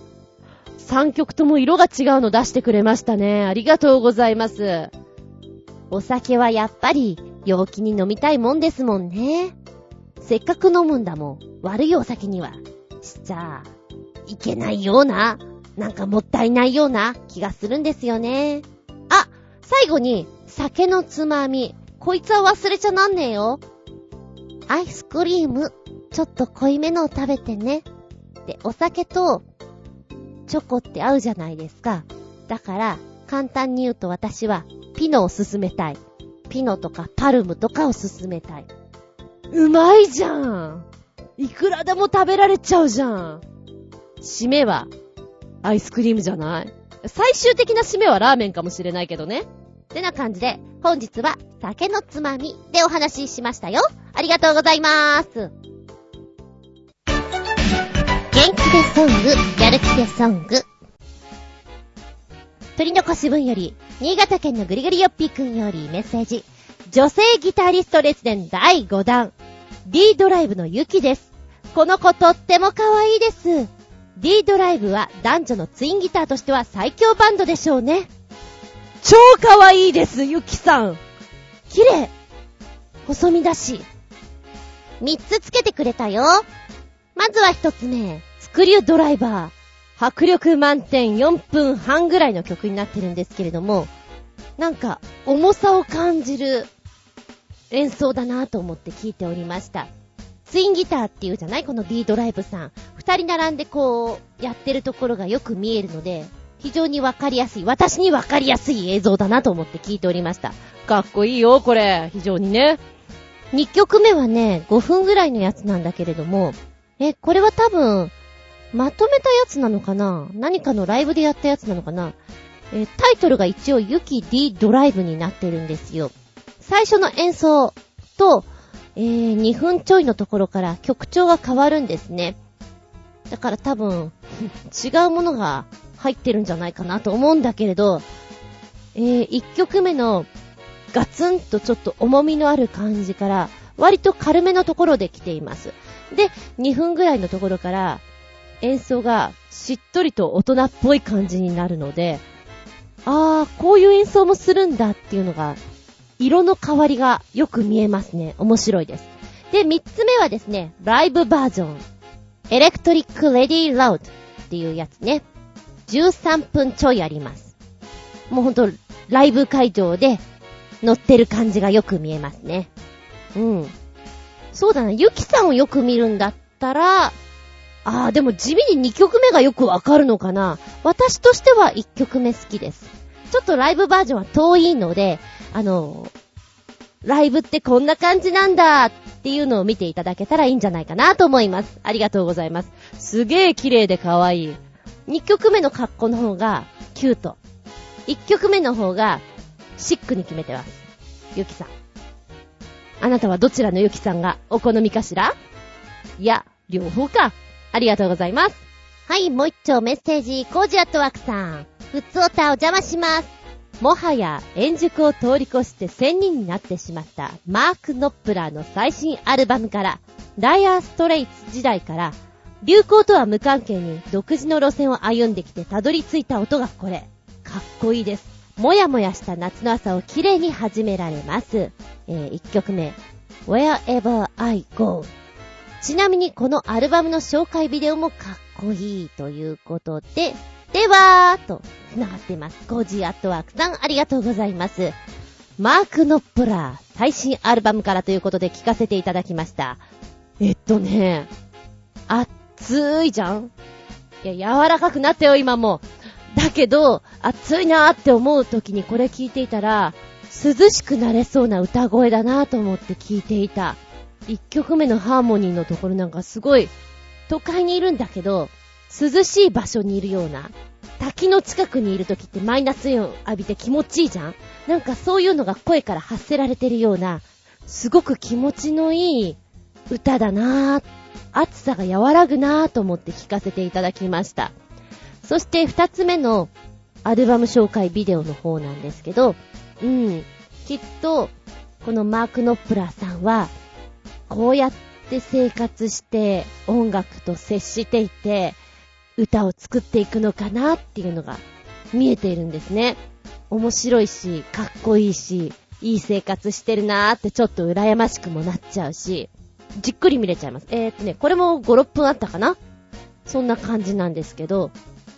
S1: 3曲とも色が違うの出してくれましたね。ありがとうございます。お酒はやっぱり陽気に飲みたいもんですもんね。せっかく飲むんだもん。悪いお酒にはしちゃいけないような、なんかもったいないような気がするんですよね。あ、最後に酒のつまみ。こいつは忘れちゃなんねえよ。アイスクリーム、ちょっと濃いめのを食べてね。で、お酒とチョコって合うじゃないですか。だから、簡単に言うと私はピノを勧めたい。ピノとかパルムとかを勧めたい。うまいじゃんいくらでも食べられちゃうじゃん締めは、アイスクリームじゃない？最終的な締めはラーメンかもしれないけどね。ってな感じで、本日は酒のつまみでお話ししましたよ。ありがとうございまーす。元気でソング、やる気でソング。鳥の腰分より、新潟県のぐりぐりよっぴーくんよりメッセージ。女性ギタリスト列伝第5弾。D ドライブのゆきです。この子とっても可愛いです。D ドライブは男女のツインギターとしては最強バンドでしょうね。超可愛いです、ゆきさん。綺麗。細身だし。三つつけてくれたよ。まずは一つ目、スクリュードライバー。迫力満点4分半ぐらいの曲になってるんですけれども、なんか重さを感じる演奏だなと思って聞いておりました。ツインギターっていうじゃない？この D ドライブさん。二人並んでこう、やってるところがよく見えるので、非常にわかりやすい、私にわかりやすい映像だなと思って聞いておりました。かっこいいよ、これ。非常にね。二曲目はね、5分ぐらいのやつなんだけれども、え、これは多分、まとめたやつなのかな？何かのライブでやったやつなのかな？え、タイトルが一応、ユキ D ドライブになってるんですよ。最初の演奏と、えー、2分ちょいのところから曲調が変わるんですね。だから多分、違うものが入ってるんじゃないかなと思うんだけれど、えー、1曲目のガツンとちょっと重みのある感じから、割と軽めのところで来ています。で、2分ぐらいのところから演奏がしっとりと大人っぽい感じになるので、あー、こういう演奏もするんだっていうのが色の変わりがよく見えますね。面白いです。で、三つ目はですね、ライブバージョン。エレクトリックレディーラウドっていうやつね。13分ちょいあります。もうほんと、ライブ会場で乗ってる感じがよく見えますね。うん。そうだな、ゆきさんをよく見るんだったら、あー、でも地味に2曲目がよくわかるのかな。私としては1曲目好きです。ちょっとライブバージョンは遠いので、あの、ライブってこんな感じなんだっていうのを見ていただけたらいいんじゃないかなと思います。ありがとうございます。すげえ綺麗で可愛い。2曲目の格好の方がキュート。1曲目の方がシックに決めてます。ゆきさん。あなたはどちらのゆきさんがお好みかしら？いや、両方か。ありがとうございます。はい、もう一丁メッセージ、コージアットワークさん。ふつおたお邪魔します。もはや円熟を通り越して1000人になってしまったマーク・ノップラーの最新アルバムから、ダイアーストレイツ時代から、流行とは無関係に独自の路線を歩んできてたどり着いた音がこれ。かっこいいです。もやもやした夏の朝を綺麗に始められます。えー、1曲目。Wherever I Go ちなみにこのアルバムの紹介ビデオもかっこいいということで、ではと、繋がっています。ゴジーアットワークさん、ありがとうございます。マーク・ノップラー、最新アルバムからということで聞かせていただきました。えっとね、熱いじゃんいや、柔らかくなったよ、今も。だけど、熱いなーって思う時にこれ聞いていたら、涼しくなれそうな歌声だなーと思って聞いていた。一曲目のハーモニーのところなんかすごい、都会にいるんだけど、涼しい場所にいるような、滝の近くにいる時ってマイナスイオン浴びて気持ちいいじゃん？なんかそういうのが声から発せられてるような、すごく気持ちのいい歌だなぁ。暑さが和らぐなぁと思って聞かせていただきました。そして二つ目のアルバム紹介ビデオの方なんですけど、うん、きっと、このマーク・ノップラーさんは、こうやって生活して音楽と接していて歌を作っていくのかなっていうのが見えているんですね。面白いし、かっこいいし、いい生活してるなーってちょっと羨ましくもなっちゃうし、じっくり見れちゃいます。えー、っとね、これも5、6分あったかな？そんな感じなんですけど、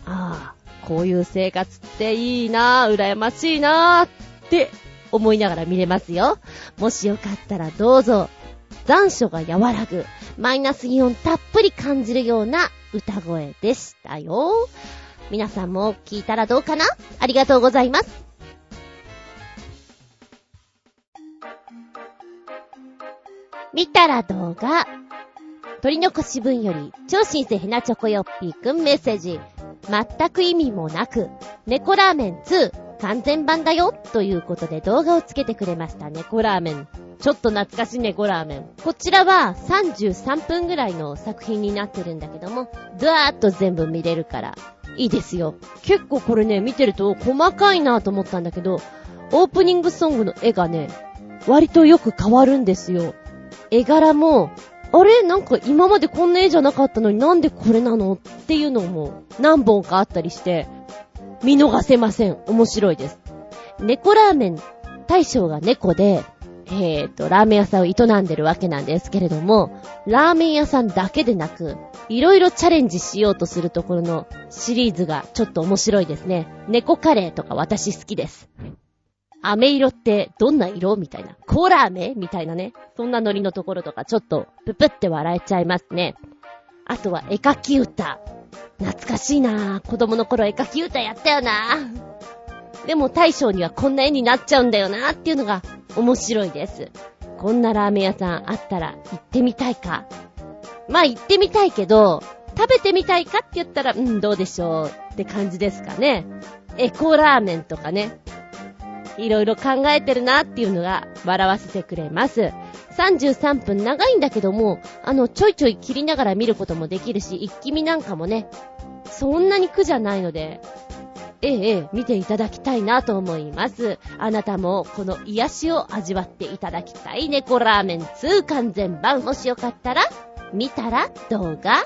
S1: ああ、こういう生活っていいなー、羨ましいなーって思いながら見れますよ。もしよかったらどうぞ残暑が和らぐ、マイナスイオンたっぷり感じるような歌声でしたよ。皆さんも聞いたらどうかな？ありがとうございます。見たら動画。取り残し分より、超新星ヘナチョコヨッピーくんメッセージ。全く意味もなく、猫ラーメン2完全版だよということで動画をつけてくれました。猫ラーメンちょっと懐かしい猫ラーメン。こちらは33分ぐらいの作品になってるんだけども、ドワーッと全部見れるから、いいですよ。結構これね、見てると細かいなと思ったんだけど、オープニングソングの絵がね、割とよく変わるんですよ。絵柄も、あれ？なんか今までこんな絵じゃなかったのになんでこれなの？っていうのも何本かあったりして、見逃せません。面白いです。猫ラーメン大将が猫で、えっ、ー、と、ラーメン屋さんを営んでるわけなんですけれども、ラーメン屋さんだけでなく、いろいろチャレンジしようとするところのシリーズがちょっと面白いですね。猫カレーとか私好きです。飴色ってどんな色みたいな。コーラ飴みたいなね。そんなノリのところとかちょっとププって笑えちゃいますね。あとは絵描き歌。懐かしいなぁ。子供の頃絵描き歌やったよなぁ。でも大将にはこんな絵になっちゃうんだよなぁっていうのが面白いです。こんなラーメン屋さんあったら行ってみたいか。まあ行ってみたいけど、食べてみたいかって言ったら、うん、どうでしょうって感じですかね。エコラーメンとかね。いろいろ考えてるなっていうのが笑わせてくれます。33分長いんだけども、あの、ちょいちょい切りながら見ることもできるし、一気見なんかもね、そんなに苦じゃないので、ええ、ええ、見ていただきたいなと思います。あなたもこの癒しを味わっていただきたい猫ラーメン2完全版。もしよかったら、見たら動画。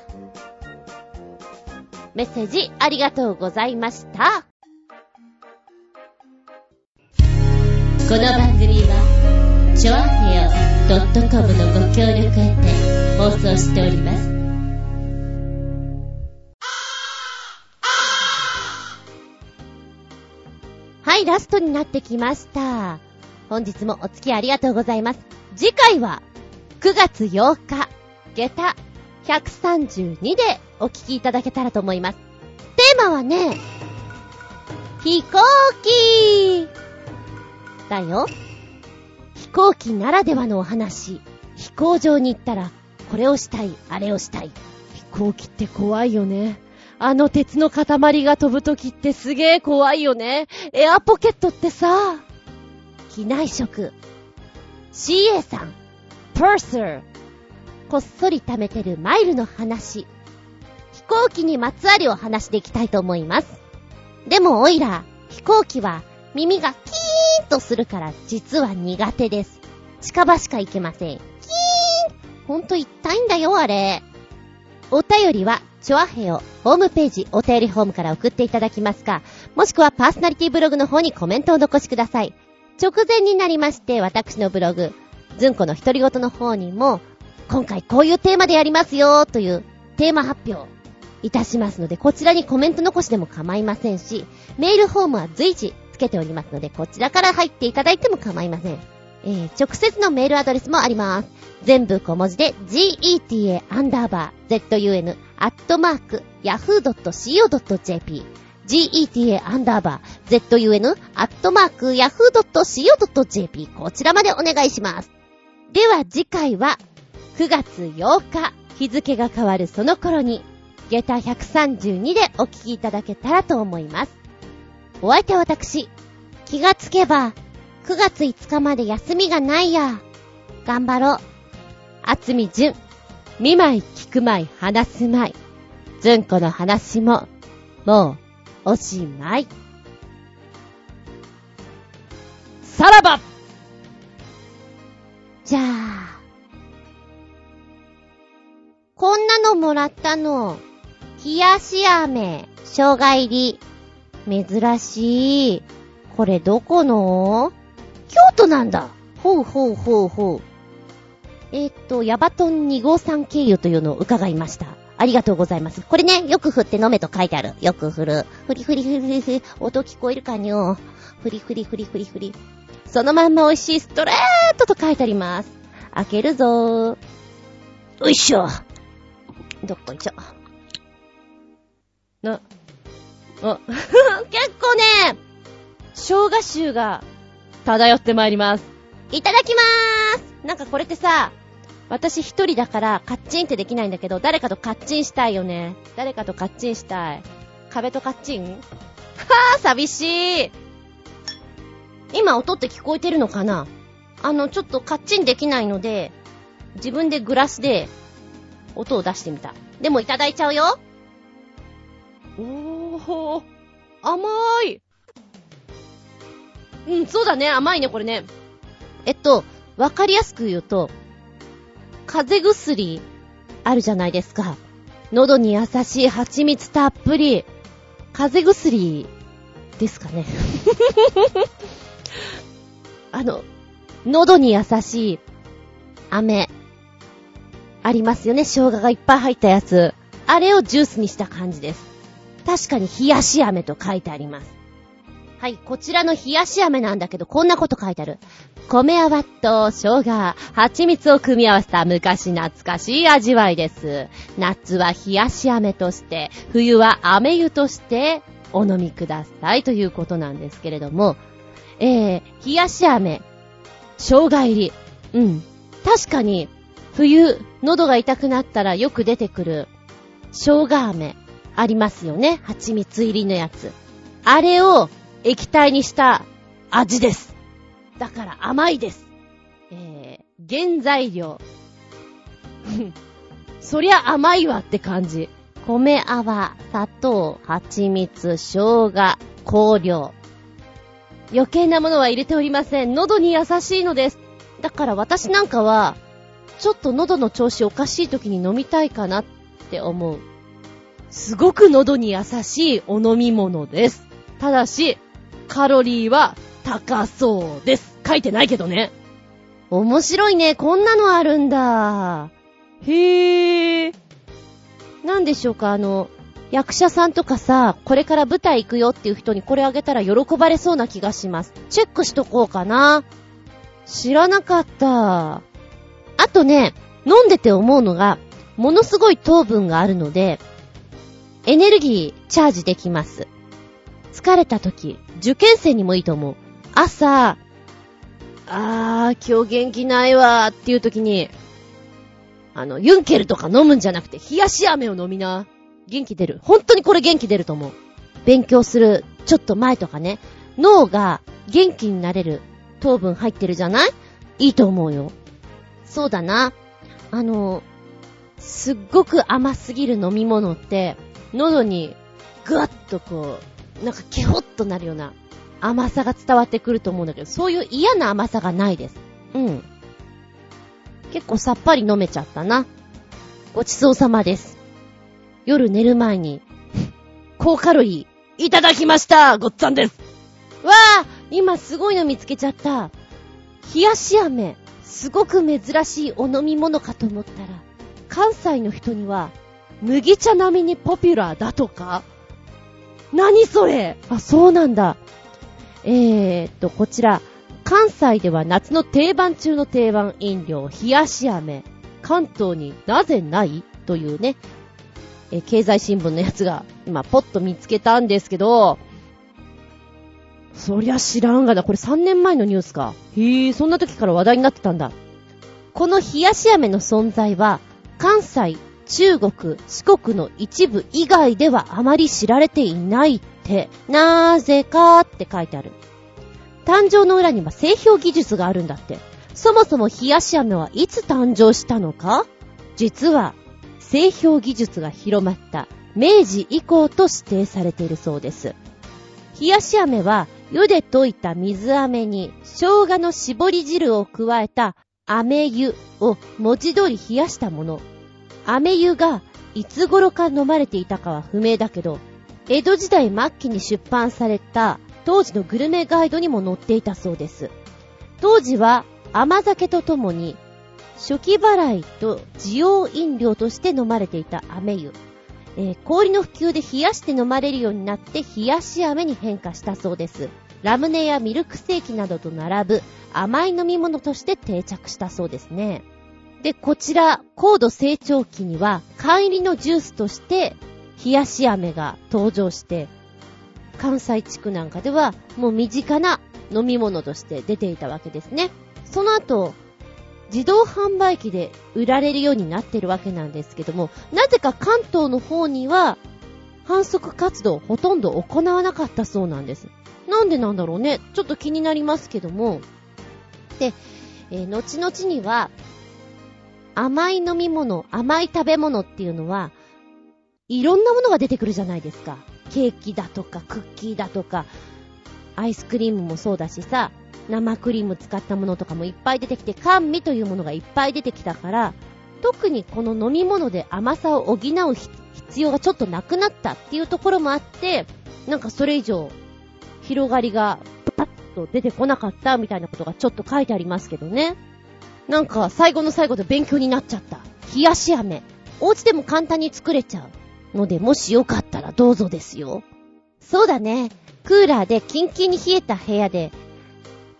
S1: メッセージありがとうございました。この番組は、ちょあへよ .com のご協力へて放送しております。はい、ラストになってきました。本日もお付き合いありがとうございます。次回は、9月8日、下駄132でお聞きいただけたらと思います。テーマはね、飛行機だよ。飛行機ならではのお話。飛行場に行ったら、これをしたい、あれをしたい。飛行機って怖いよね。あの鉄の塊が飛ぶときってすげえ怖いよね。エアポケットってさ、機内食。CA さん、パーサー。こっそり貯めてるマイルの話。飛行機にまつわるお話でいきたいと思います。でもオイラ、飛行機は耳がキーンとするから実は苦手です。近場しか行けません。キーンほんと痛いんだよ、あれ。お便りは、チョアヘヨ、ホームページ、お便りホームから送っていただきますか、もしくはパーソナリティブログの方にコメントを残しください。直前になりまして、私のブログ、ずんこの独り言の方にも、今回こういうテーマでやりますよというテーマ発表いたしますので、こちらにコメント残しでも構いませんし、メールフォームは随時つけておりますので、こちらから入っていただいても構いません。えー、直接のメールアドレスもあります。全部小文字で geta アンダーバー zun アットマーク yahoo.co.jp geta アンダーバー zun アットマーク yahoo.co.jp こちらまでお願いします。では次回は9月8日日付が変わるその頃に下駄132でお聞きいただけたらと思います。お相手は私、気がつけば9月5日まで休みがないや。頑張ろう。あつみじゅん。見舞い聞く舞い話す舞い。ずんこの話も、もう、おしまい。さらばじゃあ、こんなのもらったの。冷やし飴、生姜入り。珍しい。これどこの？京都なんだ。ほうほうほうほう。えっ、と、ヤバトン2号3経由というのを伺いました。ありがとうございます。これね、よく振って飲めと書いてある。よく振る。ふりふりふりふりふり。音聞こえるかにょ。ふりふりふりふりふり。そのまんま美味しいストレートと書いてあります。開けるぞー。よいしょ。どっこいしょ。な、あ、結構ね、生姜臭が漂ってまいります。いただきまーすなんかこれってさ、私一人だからカッチンってできないんだけど、誰かとカッチンしたいよね。誰かとカッチンしたい。壁とカッチン？はぁ、寂しい。今音って聞こえてるのかな？あの、ちょっとカッチンできないので、自分でグラスで音を出してみた。でもいただいちゃうよ。おー、甘い。うん、そうだね。甘いね、これね。えっと、わかりやすく言うと、風邪薬、あるじゃないですか。喉に優しい蜂蜜たっぷり。風邪薬、ですかね。あの、喉に優しい、飴、ありますよね。生姜がいっぱい入ったやつ。あれをジュースにした感じです。確かに冷やし飴と書いてあります。はい、こちらの冷やし飴なんだけど、こんなこと書いてある。米泡と生姜、蜂蜜を組み合わせた昔懐かしい味わいです。夏は冷やし飴として、冬は飴湯としてお飲みくださいということなんですけれども、えー、冷やし飴、生姜入り。うん。確かに、冬、喉が痛くなったらよく出てくる、生姜飴、ありますよね。蜂蜜入りのやつ。あれを、液体にした味です。だから甘いです。えー、原材料。そりゃ甘いわって感じ。米泡、砂糖、蜂蜜、生姜、香料。余計なものは入れておりません。喉に優しいのです。だから私なんかは、ちょっと喉の調子おかしい時に飲みたいかなって思う。すごく喉に優しいお飲み物です。ただし、カロリーは高そうです。書いてないけどね。面白いね。こんなのあるんだ。へぇー。なんでしょうか、あの、役者さんとかさ、これから舞台行くよっていう人にこれあげたら喜ばれそうな気がします。チェックしとこうかな。知らなかった。あとね、飲んでて思うのが、ものすごい糖分があるので、エネルギーチャージできます。疲れた時、受験生にもいいと思う。朝、あー、今日元気ないわーっていう時に、あの、ユンケルとか飲むんじゃなくて、冷やし飴を飲みな。元気出る。本当にこれ元気出ると思う。勉強する、ちょっと前とかね、脳が元気になれる糖分入ってるじゃない？いいと思うよ。そうだな。あの、すっごく甘すぎる飲み物って、喉にぐわっとこう、なんかケホッとなるような甘さが伝わってくると思うんだけど、そういう嫌な甘さがないです。うん。結構さっぱり飲めちゃったな。ごちそうさまです。夜寝る前に、高カロリー、いただきましたごっつぁんですわあ今すごいの見つけちゃった。冷やし飴、すごく珍しいお飲み物かと思ったら、関西の人には、麦茶並みにポピュラーだとか何それ？あ、そうなんだ。えーっと、こちら、関西では夏の定番中の定番飲料、冷やし飴。関東になぜない？というね、え経済新聞のやつが今ポッと見つけたんですけど、そりゃ知らんがな。これ3年前のニュースか。へえ、そんな時から話題になってたんだ。この冷やし飴の存在は、関西、中国、四国の一部以外ではあまり知られていないって、なぜかって書いてある。誕生の裏には製氷技術があるんだって。そもそも冷やし飴はいつ誕生したのか？実は、製氷技術が広まった明治以降と指定されているそうです。冷やし飴は湯で溶いた水飴に生姜の絞り汁を加えた飴湯を文字通り冷やしたもの。飴湯がいつ頃か飲まれていたかは不明だけど、江戸時代末期に出版された当時のグルメガイドにも載っていたそうです。当時は甘酒とともに初期払いと需要飲料として飲まれていた飴湯。えー、氷の普及で冷やして飲まれるようになって冷やし飴に変化したそうです。ラムネやミルクセーキなどと並ぶ甘い飲み物として定着したそうですね。で、こちら、高度成長期には、缶入りのジュースとして、冷やし飴が登場して、関西地区なんかでは、もう身近な飲み物として出ていたわけですね。その後、自動販売機で売られるようになってるわけなんですけども、なぜか関東の方には、反則活動ほとんど行わなかったそうなんです。なんでなんだろうね。ちょっと気になりますけども。で、えー、後々には、甘い飲み物、甘い食べ物っていうのは、いろんなものが出てくるじゃないですか。ケーキだとか、クッキーだとか、アイスクリームもそうだしさ、生クリーム使ったものとかもいっぱい出てきて、甘味というものがいっぱい出てきたから、特にこの飲み物で甘さを補う必要がちょっとなくなったっていうところもあって、なんかそれ以上、広がりがパッと出てこなかったみたいなことがちょっと書いてありますけどね。なんか最後の最後で勉強になっちゃった。冷やし飴。お家でも簡単に作れちゃう。ので、もしよかったらどうぞですよ。そうだね。クーラーでキンキンに冷えた部屋で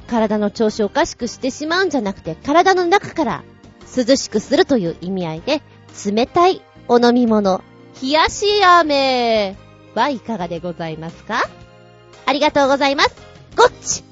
S1: 体の調子をおかしくしてしまうんじゃなくて、体の中から涼しくするという意味合いで、冷たいお飲み物、冷やし飴はいかがでございますか？ありがとうございます。ごっち